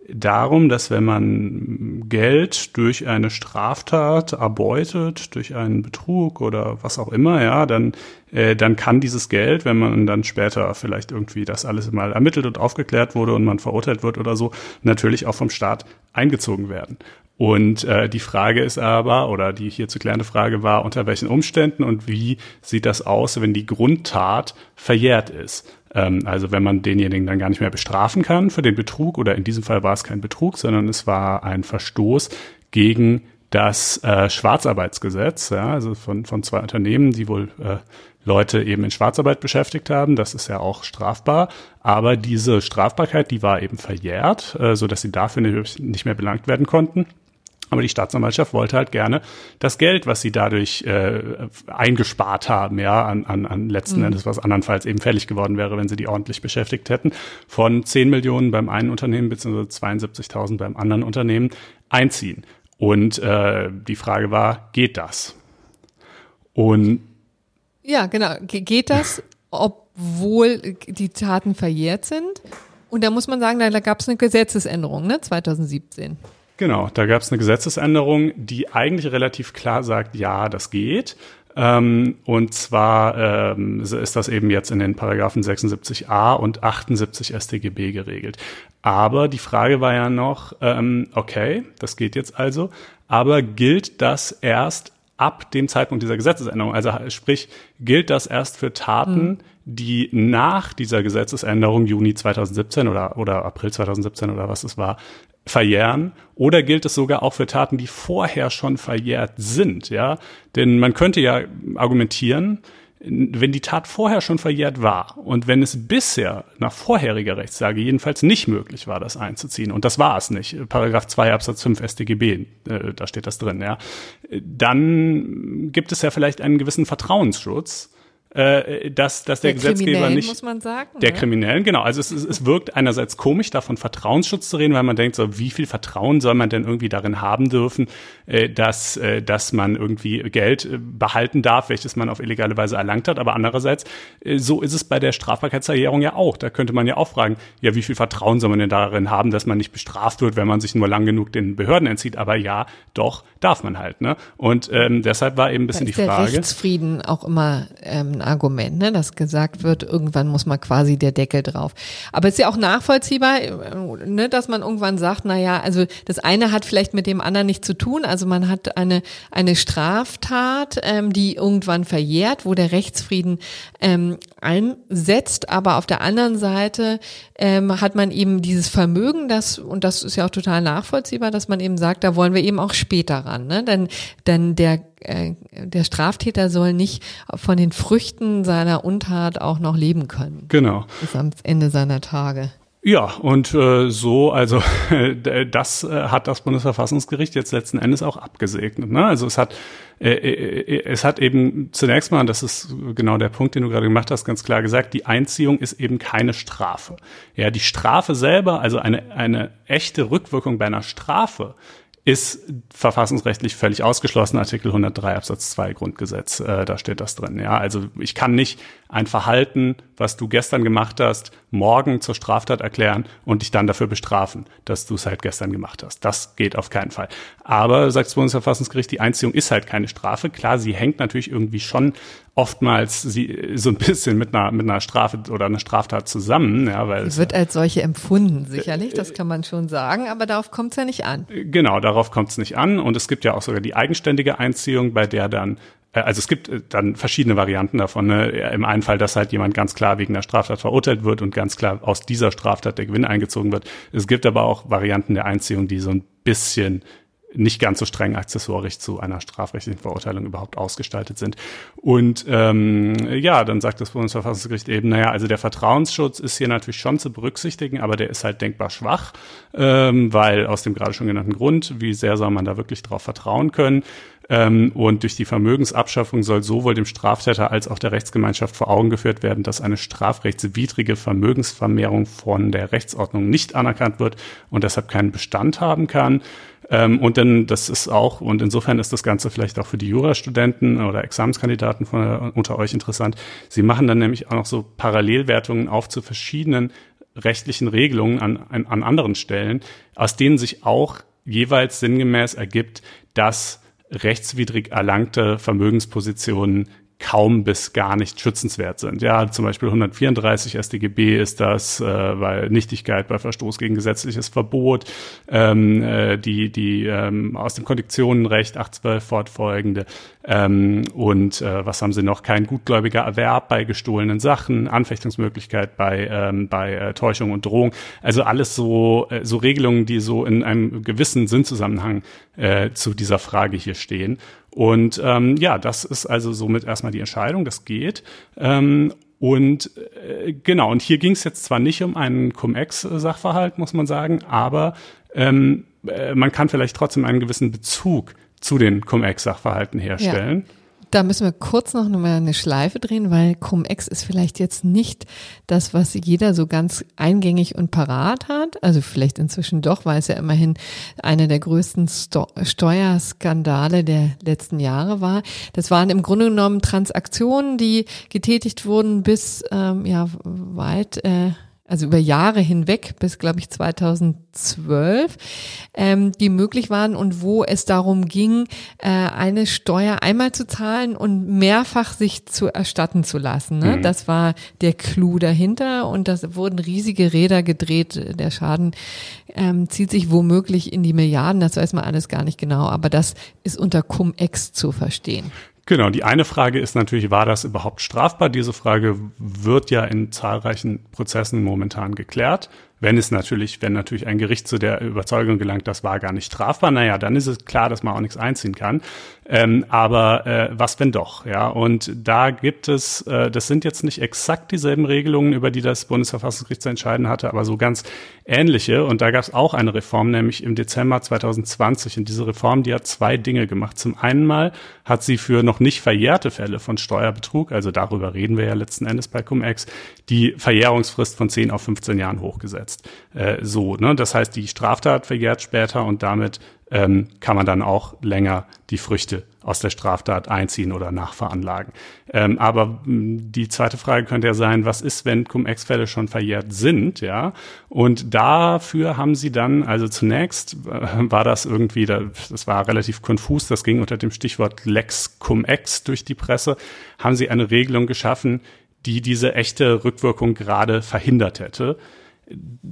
darum, dass wenn man Geld durch eine Straftat erbeutet, durch einen Betrug oder was auch immer, ja, dann, äh, dann kann dieses Geld, wenn man dann später vielleicht irgendwie das alles mal ermittelt und aufgeklärt wurde und man verurteilt wird oder so, natürlich auch vom Staat eingezogen werden. Und äh, die Frage ist aber, oder die hier zu klärende Frage war, unter welchen Umständen und wie sieht das aus, wenn die Grundtat verjährt ist? Ähm, also wenn man denjenigen dann gar nicht mehr bestrafen kann für den Betrug, oder in diesem Fall war es kein Betrug, sondern es war ein Verstoß gegen das äh, Schwarzarbeitsgesetz, ja, also von, von zwei Unternehmen, die wohl äh, Leute eben in Schwarzarbeit beschäftigt haben. Das ist ja auch strafbar. Aber diese Strafbarkeit, die war eben verjährt, äh, so dass sie dafür nicht mehr belangt werden konnten. Aber die Staatsanwaltschaft wollte halt gerne das Geld, was sie dadurch äh, eingespart haben, ja, an, an, an letzten mhm. Endes, was andernfalls eben fällig geworden wäre, wenn sie die ordentlich beschäftigt hätten, von 10 Millionen beim einen Unternehmen bzw. 72.000 beim anderen Unternehmen einziehen. Und äh, die Frage war, geht das? Und ja, genau. geht das, obwohl die Taten verjährt sind? Und da muss man sagen, da, da gab es eine Gesetzesänderung, ne, 2017. Genau, da gab es eine Gesetzesänderung, die eigentlich relativ klar sagt, ja, das geht. Ähm, und zwar ähm, ist das eben jetzt in den Paragraphen 76a und 78 StGB geregelt. Aber die Frage war ja noch, ähm, okay, das geht jetzt also, aber gilt das erst ab dem Zeitpunkt dieser Gesetzesänderung? Also sprich, gilt das erst für Taten, mhm. die nach dieser Gesetzesänderung Juni 2017 oder, oder April 2017 oder was es war, verjähren oder gilt es sogar auch für Taten, die vorher schon verjährt sind, ja? Denn man könnte ja argumentieren, wenn die Tat vorher schon verjährt war und wenn es bisher nach vorheriger Rechtslage jedenfalls nicht möglich war, das einzuziehen, und das war es nicht, Paragraph 2 Absatz 5 StGB, äh, da steht das drin, ja, dann gibt es ja vielleicht einen gewissen Vertrauensschutz, äh, dass, dass der, der Gesetzgeber nicht. muss man sagen. Der ne? Kriminellen, genau. Also es, es, es wirkt einerseits komisch, davon Vertrauensschutz zu reden, weil man denkt, so wie viel Vertrauen soll man denn irgendwie darin haben dürfen, äh, dass, äh, dass man irgendwie Geld äh, behalten darf, welches man auf illegale Weise erlangt hat. Aber andererseits, äh, so ist es bei der Strafbarkeitserklärung ja auch. Da könnte man ja auch fragen, ja, wie viel Vertrauen soll man denn darin haben, dass man nicht bestraft wird, wenn man sich nur lang genug den Behörden entzieht. Aber ja, doch, darf man halt. Ne? Und ähm, deshalb war eben ein bisschen die Frage. Der Rechtsfrieden auch immer ähm, Argument, ne, dass gesagt wird, irgendwann muss man quasi der Deckel drauf. Aber es ist ja auch nachvollziehbar, äh, ne, dass man irgendwann sagt, na ja, also das eine hat vielleicht mit dem anderen nichts zu tun. Also man hat eine eine Straftat, ähm, die irgendwann verjährt, wo der Rechtsfrieden ähm, einsetzt, aber auf der anderen Seite ähm, hat man eben dieses Vermögen, das und das ist ja auch total nachvollziehbar, dass man eben sagt, da wollen wir eben auch später ran, ne? Denn denn der äh, der Straftäter soll nicht von den Früchten seiner Untat auch noch leben können. Genau. Bis am Ende seiner Tage. Ja, und äh, so, also *laughs* das äh, hat das Bundesverfassungsgericht jetzt letzten Endes auch abgesegnet. Ne? Also es hat, äh, äh, es hat eben zunächst mal, das ist genau der Punkt, den du gerade gemacht hast, ganz klar gesagt, die Einziehung ist eben keine Strafe. Ja, die Strafe selber, also eine, eine echte Rückwirkung bei einer Strafe, ist verfassungsrechtlich völlig ausgeschlossen, Artikel 103 Absatz 2 Grundgesetz, äh, da steht das drin. Ja, also ich kann nicht ein Verhalten, was du gestern gemacht hast, morgen zur Straftat erklären und dich dann dafür bestrafen, dass du es halt gestern gemacht hast. Das geht auf keinen Fall. Aber, sagt das Bundesverfassungsgericht, die Einziehung ist halt keine Strafe. Klar, sie hängt natürlich irgendwie schon oftmals sie, so ein bisschen mit einer, mit einer Strafe oder einer Straftat zusammen. Ja, weil sie wird als solche empfunden, sicherlich, das kann man schon sagen, aber darauf kommt es ja nicht an. Genau, darauf kommt es nicht an. Und es gibt ja auch sogar die eigenständige Einziehung, bei der dann äh, also es gibt äh, dann verschiedene Varianten davon. Ne? Im einen Fall, dass halt jemand ganz klar wegen der Straftat verurteilt wird und ganz klar aus dieser Straftat der Gewinn eingezogen wird. Es gibt aber auch Varianten der Einziehung, die so ein bisschen nicht ganz so streng accessorisch zu einer strafrechtlichen Verurteilung überhaupt ausgestaltet sind. Und ähm, ja, dann sagt das Bundesverfassungsgericht eben, naja, also der Vertrauensschutz ist hier natürlich schon zu berücksichtigen, aber der ist halt denkbar schwach, ähm, weil aus dem gerade schon genannten Grund, wie sehr soll man da wirklich drauf vertrauen können? Ähm, und durch die Vermögensabschaffung soll sowohl dem Straftäter als auch der Rechtsgemeinschaft vor Augen geführt werden, dass eine strafrechtswidrige Vermögensvermehrung von der Rechtsordnung nicht anerkannt wird und deshalb keinen Bestand haben kann. Ähm, und dann, das ist auch, und insofern ist das Ganze vielleicht auch für die Jurastudenten oder Examenskandidaten von, unter euch interessant. Sie machen dann nämlich auch noch so Parallelwertungen auf zu verschiedenen rechtlichen Regelungen an, an, an anderen Stellen, aus denen sich auch jeweils sinngemäß ergibt, dass rechtswidrig erlangte Vermögenspositionen kaum bis gar nicht schützenswert sind. Ja, zum Beispiel 134 StGB ist das, äh, weil Nichtigkeit bei Verstoß gegen gesetzliches Verbot, ähm, äh, die, die ähm, aus dem Konditionenrecht 812 fortfolgende ähm, und äh, was haben sie noch? Kein gutgläubiger Erwerb bei gestohlenen Sachen, Anfechtungsmöglichkeit bei, ähm, bei äh, Täuschung und Drohung. Also alles so, äh, so Regelungen, die so in einem gewissen Sinnzusammenhang äh, zu dieser Frage hier stehen. Und ähm, ja, das ist also somit erstmal die Entscheidung, das geht. Ähm, und äh, genau, und hier ging es jetzt zwar nicht um einen Cum-Ex-Sachverhalt, muss man sagen, aber ähm, äh, man kann vielleicht trotzdem einen gewissen Bezug zu den Cum-Ex-Sachverhalten herstellen. Ja. Da müssen wir kurz noch mal eine Schleife drehen, weil Cum-Ex ist vielleicht jetzt nicht das, was jeder so ganz eingängig und parat hat. Also vielleicht inzwischen doch, weil es ja immerhin einer der größten Sto Steuerskandale der letzten Jahre war. Das waren im Grunde genommen Transaktionen, die getätigt wurden bis ähm, ja weit äh, also über Jahre hinweg bis, glaube ich, 2012, ähm, die möglich waren und wo es darum ging, äh, eine Steuer einmal zu zahlen und mehrfach sich zu erstatten zu lassen. Ne? Mhm. Das war der Clou dahinter und das wurden riesige Räder gedreht. Der Schaden ähm, zieht sich womöglich in die Milliarden, das weiß man alles gar nicht genau, aber das ist unter Cum-Ex zu verstehen. Genau, die eine Frage ist natürlich, war das überhaupt strafbar? Diese Frage wird ja in zahlreichen Prozessen momentan geklärt. Wenn es natürlich, wenn natürlich ein Gericht zu der Überzeugung gelangt, das war gar nicht strafbar, naja, dann ist es klar, dass man auch nichts einziehen kann. Ähm, aber äh, was wenn doch, ja? Und da gibt es, äh, das sind jetzt nicht exakt dieselben Regelungen, über die das Bundesverfassungsgericht zu entscheiden hatte, aber so ganz ähnliche. Und da gab es auch eine Reform, nämlich im Dezember 2020. Und diese Reform, die hat zwei Dinge gemacht. Zum einen mal hat sie für noch nicht verjährte Fälle von Steuerbetrug, also darüber reden wir ja letzten Endes bei Cum-Ex, die Verjährungsfrist von 10 auf 15 Jahren hochgesetzt. Äh, so, ne? Das heißt, die Straftat verjährt später und damit ähm, kann man dann auch länger die Früchte aus der Straftat einziehen oder nachveranlagen. Ähm, aber mh, die zweite Frage könnte ja sein, was ist, wenn Cum-Ex-Fälle schon verjährt sind, ja? Und dafür haben sie dann, also zunächst äh, war das irgendwie, das war relativ konfus, das ging unter dem Stichwort Lex Cum-Ex durch die Presse, haben sie eine Regelung geschaffen, die diese echte Rückwirkung gerade verhindert hätte.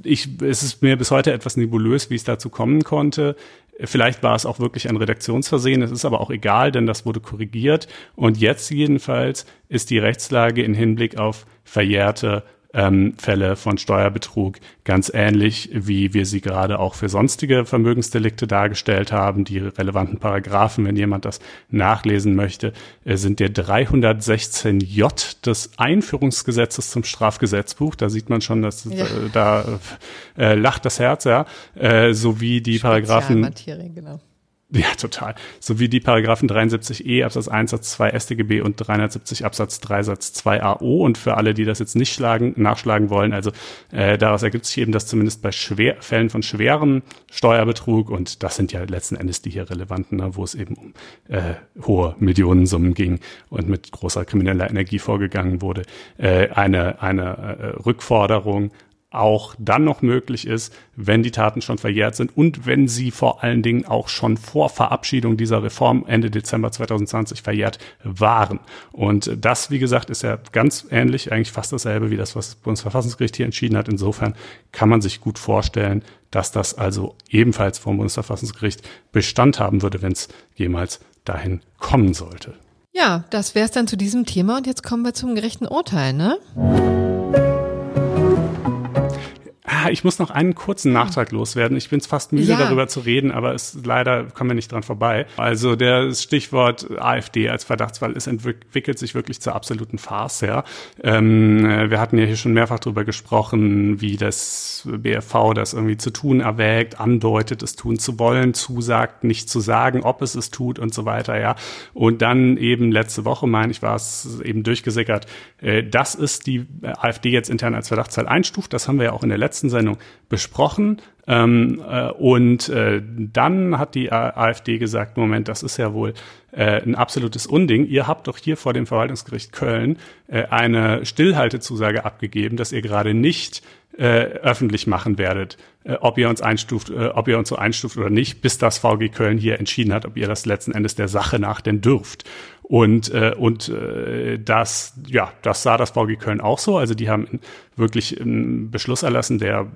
Ich, es ist mir bis heute etwas nebulös, wie es dazu kommen konnte. Vielleicht war es auch wirklich ein Redaktionsversehen, es ist aber auch egal, denn das wurde korrigiert. Und jetzt jedenfalls ist die Rechtslage in Hinblick auf verjährte ähm, Fälle von Steuerbetrug ganz ähnlich, wie wir sie gerade auch für sonstige Vermögensdelikte dargestellt haben. Die relevanten Paragraphen, wenn jemand das nachlesen möchte, äh, sind der 316j des Einführungsgesetzes zum Strafgesetzbuch. Da sieht man schon, dass ja. äh, da äh, lacht das Herz, ja, äh, sowie die Paragraphen. Genau *laughs* ja, total. Sowie die Paragraphen 73e Absatz 1 Satz 2 StGB und 370 Absatz 3 Satz 2 AO. Und für alle, die das jetzt nicht schlagen, nachschlagen wollen, also äh, daraus ergibt sich eben, dass zumindest bei schwer, Fällen von schwerem Steuerbetrug, und das sind ja letzten Endes die hier relevanten, ne, wo es eben um äh, hohe Millionensummen ging und mit großer krimineller Energie vorgegangen wurde, äh, eine, eine äh, Rückforderung auch dann noch möglich ist, wenn die Taten schon verjährt sind und wenn sie vor allen Dingen auch schon vor Verabschiedung dieser Reform Ende Dezember 2020 verjährt waren. Und das, wie gesagt, ist ja ganz ähnlich, eigentlich fast dasselbe wie das, was das Bundesverfassungsgericht hier entschieden hat. Insofern kann man sich gut vorstellen, dass das also ebenfalls vom Bundesverfassungsgericht Bestand haben würde, wenn es jemals dahin kommen sollte. Ja, das wäre es dann zu diesem Thema und jetzt kommen wir zum gerechten Urteil, ne? Ah, ich muss noch einen kurzen Nachtrag loswerden. Ich bin fast müde, ja. darüber zu reden, aber es leider kommen wir nicht dran vorbei. Also der Stichwort AfD als Verdachtsfall ist entwickelt sich wirklich zur absoluten Farce. Ja. Ähm, äh, wir hatten ja hier schon mehrfach darüber gesprochen, wie das BFV das irgendwie zu tun erwägt, andeutet, es tun zu wollen, zusagt, nicht zu sagen, ob es es tut und so weiter. Ja. Und dann eben letzte Woche, meine ich, war es eben durchgesickert, äh, dass es die AfD jetzt intern als Verdachtsfall einstuft. Das haben wir ja auch in der letzten letzten Sendung besprochen. Ähm, äh, und äh, dann hat die AfD gesagt, Moment, das ist ja wohl äh, ein absolutes Unding. Ihr habt doch hier vor dem Verwaltungsgericht Köln äh, eine Stillhaltezusage abgegeben, dass ihr gerade nicht äh, öffentlich machen werdet, äh, ob ihr uns einstuft, ob ihr uns so einstuft oder nicht, bis das VG Köln hier entschieden hat, ob ihr das letzten Endes der Sache nach denn dürft. Und, und das, ja, das sah das VG Köln auch so. Also die haben wirklich einen Beschluss erlassen, der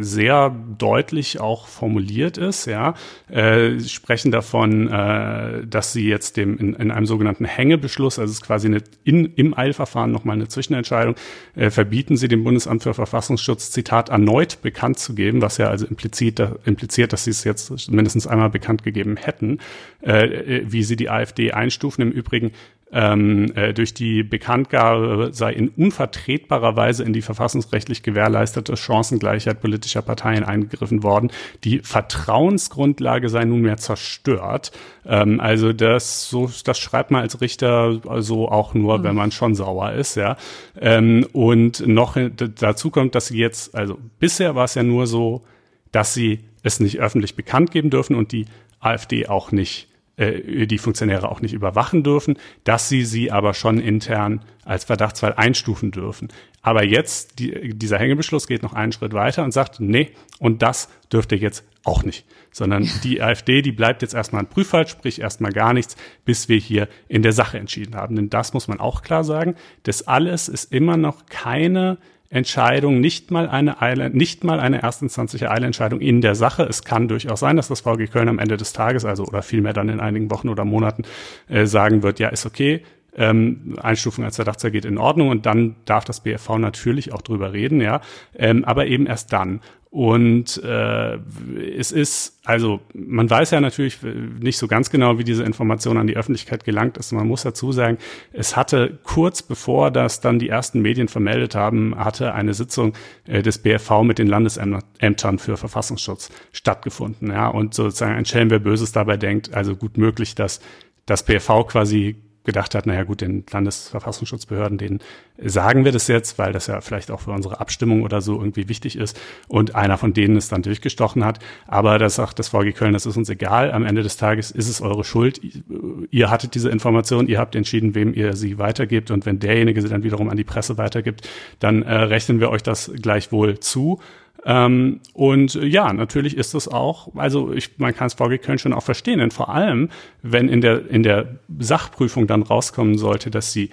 sehr deutlich auch formuliert ist. Ja, äh, sprechen davon, äh, dass sie jetzt dem in, in einem sogenannten Hängebeschluss, also es ist quasi eine, in, im Eilverfahren nochmal eine Zwischenentscheidung, äh, verbieten sie dem Bundesamt für Verfassungsschutz Zitat erneut bekannt zu geben, was ja also implizit, da, impliziert, dass sie es jetzt mindestens einmal bekannt gegeben hätten, äh, wie sie die AfD einstufen. Im Übrigen ähm, äh, durch die Bekanntgabe sei in unvertretbarer Weise in die verfassungsrechtlich gewährleistete Chancengleichheit politischer Parteien eingegriffen worden. Die Vertrauensgrundlage sei nunmehr zerstört. Ähm, also das, so, das schreibt man als Richter also auch nur, mhm. wenn man schon sauer ist, ja. Ähm, und noch dazu kommt, dass sie jetzt, also bisher war es ja nur so, dass sie es nicht öffentlich bekannt geben dürfen und die AfD auch nicht äh, die Funktionäre auch nicht überwachen dürfen, dass sie sie aber schon intern als Verdachtsfall einstufen dürfen. Aber jetzt, die, dieser Hängebeschluss geht noch einen Schritt weiter und sagt, nee, und das dürft ihr jetzt auch nicht. Sondern *laughs* die AfD, die bleibt jetzt erstmal ein Prüffall, sprich erstmal gar nichts, bis wir hier in der Sache entschieden haben. Denn das muss man auch klar sagen. Das alles ist immer noch keine Entscheidung, nicht mal eine Eile, nicht mal eine erstinstanzliche Eilentscheidung in der Sache. Es kann durchaus sein, dass das VG Köln am Ende des Tages, also oder vielmehr dann in einigen Wochen oder Monaten, äh, sagen wird, ja, ist okay, ähm, Einstufung als Verdachtsfall geht in Ordnung und dann darf das BFV natürlich auch drüber reden, ja, ähm, aber eben erst dann. Und äh, es ist, also man weiß ja natürlich nicht so ganz genau, wie diese Information an die Öffentlichkeit gelangt ist. Man muss dazu sagen, es hatte kurz bevor das dann die ersten Medien vermeldet haben, hatte eine Sitzung äh, des BFV mit den Landesämtern für Verfassungsschutz stattgefunden. Ja, und sozusagen ein Schelm, wer Böses dabei denkt, also gut möglich, dass das BFV quasi gedacht hat, naja gut, den Landesverfassungsschutzbehörden, denen sagen wir das jetzt, weil das ja vielleicht auch für unsere Abstimmung oder so irgendwie wichtig ist und einer von denen es dann durchgestochen hat. Aber das sagt das VG Köln, das ist uns egal. Am Ende des Tages ist es eure Schuld. Ihr hattet diese Information, ihr habt entschieden, wem ihr sie weitergibt und wenn derjenige sie dann wiederum an die Presse weitergibt, dann äh, rechnen wir euch das gleichwohl zu. Ähm, und ja, natürlich ist es auch, also ich, man kann es VG Köln schon auch verstehen, denn vor allem, wenn in der, in der Sachprüfung dann rauskommen sollte, dass sie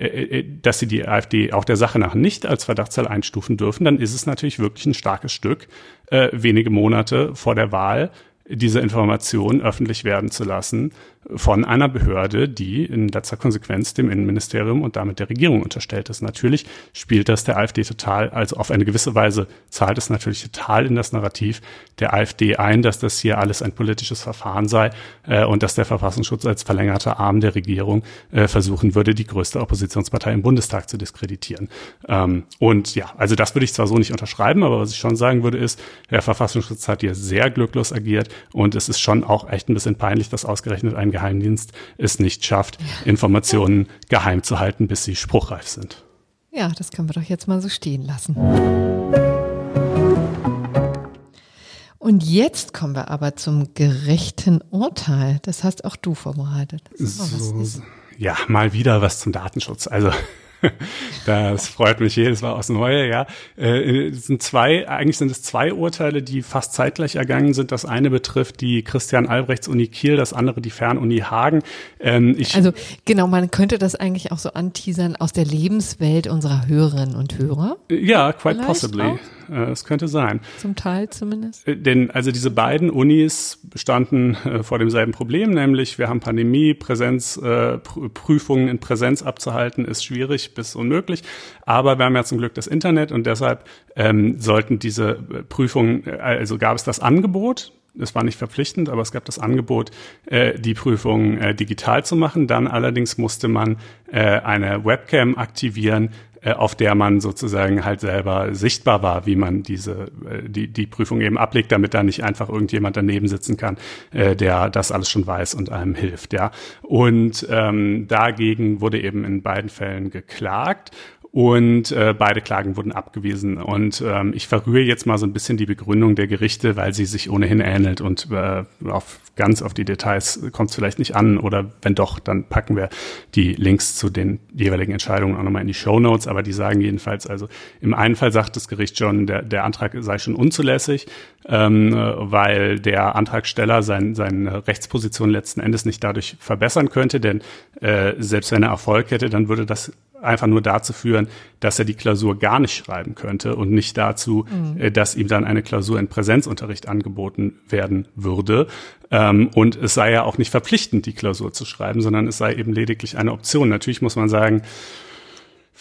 äh, äh, dass sie die AfD auch der Sache nach nicht als Verdachtszahl einstufen dürfen, dann ist es natürlich wirklich ein starkes Stück, äh, wenige Monate vor der Wahl diese Information öffentlich werden zu lassen von einer Behörde, die in letzter Konsequenz dem Innenministerium und damit der Regierung unterstellt ist. Natürlich spielt das der AfD total, also auf eine gewisse Weise zahlt es natürlich total in das Narrativ der AfD ein, dass das hier alles ein politisches Verfahren sei äh, und dass der Verfassungsschutz als verlängerter Arm der Regierung äh, versuchen würde, die größte Oppositionspartei im Bundestag zu diskreditieren. Ähm, und ja, also das würde ich zwar so nicht unterschreiben, aber was ich schon sagen würde ist, der Verfassungsschutz hat hier sehr glücklos agiert und es ist schon auch echt ein bisschen peinlich, dass ausgerechnet ein Geheimdienst es nicht schafft, Informationen geheim zu halten, bis sie spruchreif sind. Ja, das können wir doch jetzt mal so stehen lassen. Und jetzt kommen wir aber zum gerechten Urteil. Das hast auch du vorbereitet. So, ja, mal wieder was zum Datenschutz. Also *laughs* das freut mich jedes Mal aufs Neue, ja. Äh, es sind zwei, eigentlich sind es zwei Urteile, die fast zeitgleich ergangen sind. Das eine betrifft die Christian Albrechts Uni Kiel, das andere die Fernuni Hagen. Ähm, also genau, man könnte das eigentlich auch so anteasern aus der Lebenswelt unserer Hörerinnen und Hörer. Ja, quite possibly. Auch. Äh, es könnte sein. Zum Teil zumindest. Äh, denn also diese beiden Unis standen äh, vor demselben Problem, nämlich wir haben Pandemie, Präsenzprüfungen in Präsenz abzuhalten ist schwierig bis unmöglich. Aber wir haben ja zum Glück das Internet und deshalb ähm, sollten diese Prüfungen, also gab es das Angebot, es war nicht verpflichtend, aber es gab das Angebot, äh, die Prüfung äh, digital zu machen. Dann allerdings musste man äh, eine Webcam aktivieren, äh, auf der man sozusagen halt selber sichtbar war, wie man diese äh, die die Prüfung eben ablegt, damit da nicht einfach irgendjemand daneben sitzen kann, äh, der das alles schon weiß und einem hilft, ja. Und ähm, dagegen wurde eben in beiden Fällen geklagt und äh, beide Klagen wurden abgewiesen. Und ähm, ich verrühre jetzt mal so ein bisschen die Begründung der Gerichte, weil sie sich ohnehin ähnelt und äh, auf ganz auf die Details kommt es vielleicht nicht an. Oder wenn doch, dann packen wir die Links zu den jeweiligen Entscheidungen auch nochmal in die Show Notes. Aber die sagen jedenfalls, also im einen Fall sagt das Gericht schon, der, der Antrag sei schon unzulässig, ähm, weil der Antragsteller sein, seine Rechtsposition letzten Endes nicht dadurch verbessern könnte. Denn äh, selbst wenn er Erfolg hätte, dann würde das einfach nur dazu führen, dass er die Klausur gar nicht schreiben könnte und nicht dazu, mhm. Äh, dass ihm dann eine Klausur in Präsenzunterricht angeboten werden würde. Ähm, und es sei ja auch nicht verpflichtend, die Klausur zu schreiben, sondern es sei eben lediglich eine Option. Natürlich muss man sagen,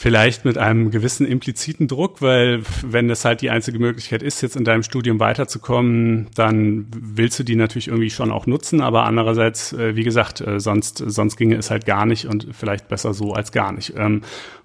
Vielleicht mit einem gewissen impliziten Druck, weil wenn das halt die einzige Möglichkeit ist, jetzt in deinem Studium weiterzukommen, dann willst du die natürlich irgendwie schon auch nutzen. Aber andererseits, äh, wie gesagt, äh, sonst, sonst ginge es halt gar nicht und vielleicht besser so als gar nicht.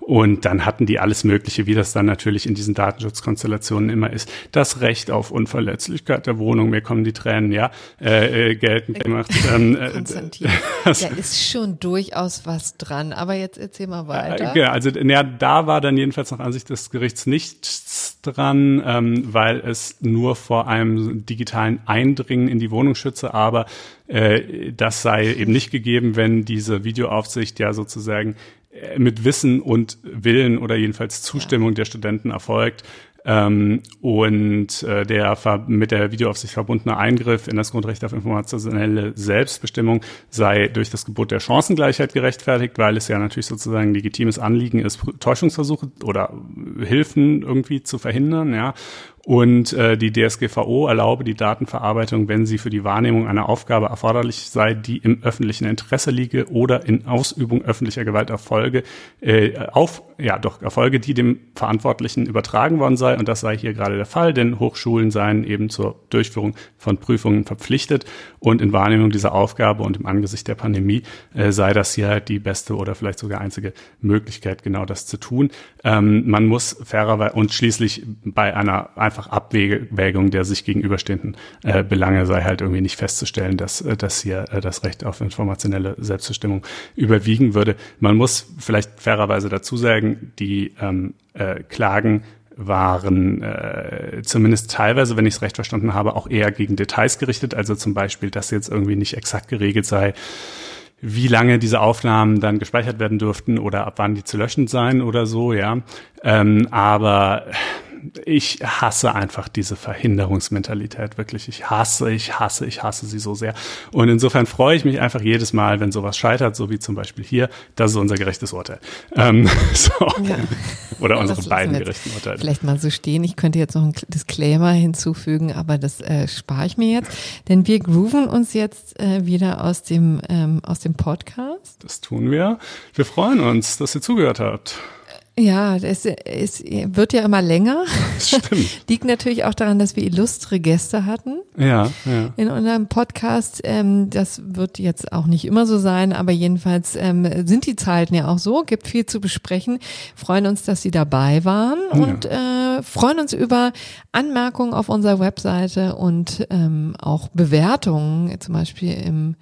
Und dann hatten die alles Mögliche, wie das dann natürlich in diesen Datenschutzkonstellationen immer ist. Das Recht auf Unverletzlichkeit der Wohnung, mir kommen die Tränen, ja, äh, äh, geltend gemacht. Ähm, äh, Konstantin, *laughs* da ist schon durchaus was dran. Aber jetzt erzähl mal weiter. Äh, also, ja, da war dann jedenfalls nach Ansicht des Gerichts nichts dran, ähm, weil es nur vor einem digitalen Eindringen in die Wohnung schütze, aber äh, das sei eben nicht gegeben, wenn diese Videoaufsicht ja sozusagen äh, mit Wissen und Willen oder jedenfalls Zustimmung ja. der Studenten erfolgt. Ähm, und äh, der mit der Videoaufsicht verbundene Eingriff in das Grundrecht auf informationelle Selbstbestimmung sei durch das Gebot der Chancengleichheit gerechtfertigt, weil es ja natürlich sozusagen ein legitimes Anliegen ist, Täuschungsversuche oder Hilfen irgendwie zu verhindern, ja. Und äh, die DSGVO erlaube die Datenverarbeitung, wenn sie für die Wahrnehmung einer Aufgabe erforderlich sei, die im öffentlichen Interesse liege oder in Ausübung öffentlicher Gewalt erfolge, äh, auf, ja doch, Erfolge, die dem Verantwortlichen übertragen worden sei. Und das sei hier gerade der Fall, denn Hochschulen seien eben zur Durchführung von Prüfungen verpflichtet. Und in Wahrnehmung dieser Aufgabe und im Angesicht der Pandemie äh, sei das hier halt die beste oder vielleicht sogar einzige Möglichkeit, genau das zu tun. Ähm, man muss fairerweise und schließlich bei einer einfach Abwägung der sich gegenüberstehenden äh, Belange sei halt irgendwie nicht festzustellen, dass, äh, dass hier äh, das Recht auf informationelle Selbstbestimmung überwiegen würde. Man muss vielleicht fairerweise dazu sagen, die ähm, äh, Klagen waren äh, zumindest teilweise, wenn ich es recht verstanden habe, auch eher gegen Details gerichtet. Also zum Beispiel, dass jetzt irgendwie nicht exakt geregelt sei, wie lange diese Aufnahmen dann gespeichert werden dürften oder ab wann die zu löschen seien oder so, ja. Ähm, aber ich hasse einfach diese Verhinderungsmentalität, wirklich. Ich hasse, ich hasse, ich hasse sie so sehr. Und insofern freue ich mich einfach jedes Mal, wenn sowas scheitert, so wie zum Beispiel hier, das ist unser gerechtes Urteil. Ähm, *laughs* so. ja. Oder unsere beiden gerechten Urteile. Vielleicht mal so stehen. Ich könnte jetzt noch einen Disclaimer hinzufügen, aber das äh, spare ich mir jetzt. Denn wir grooven uns jetzt äh, wieder aus dem, ähm, aus dem Podcast. Das tun wir. Wir freuen uns, dass ihr zugehört habt. Ja, es, es wird ja immer länger. Stimmt. *laughs* Liegt natürlich auch daran, dass wir illustre Gäste hatten. Ja, ja. In unserem Podcast. Ähm, das wird jetzt auch nicht immer so sein, aber jedenfalls ähm, sind die Zeiten ja auch so. Gibt viel zu besprechen. Freuen uns, dass Sie dabei waren ja. und äh, freuen uns über Anmerkungen auf unserer Webseite und ähm, auch Bewertungen, zum Beispiel im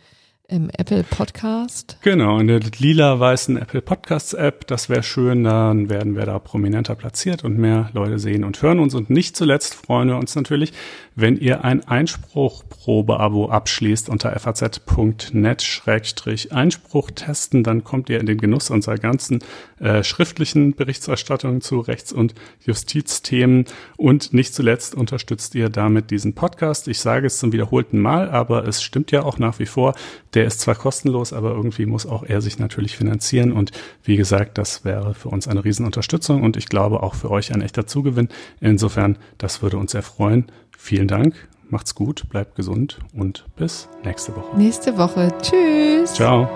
im Apple Podcast. Genau, in der lila-weißen Apple Podcasts App. Das wäre schön, dann werden wir da prominenter platziert und mehr Leute sehen und hören uns. Und nicht zuletzt freuen wir uns natürlich, wenn ihr ein Einspruchprobe-Abo abschließt unter faz.net-einspruch testen, dann kommt ihr in den Genuss unserer ganzen äh, schriftlichen Berichterstattungen zu Rechts- und Justizthemen. Und nicht zuletzt unterstützt ihr damit diesen Podcast. Ich sage es zum wiederholten Mal, aber es stimmt ja auch nach wie vor. Der ist zwar kostenlos, aber irgendwie muss auch er sich natürlich finanzieren. Und wie gesagt, das wäre für uns eine Riesenunterstützung und ich glaube auch für euch ein echter Zugewinn. Insofern, das würde uns sehr freuen. Vielen Dank, macht's gut, bleibt gesund und bis nächste Woche. Nächste Woche. Tschüss. Ciao.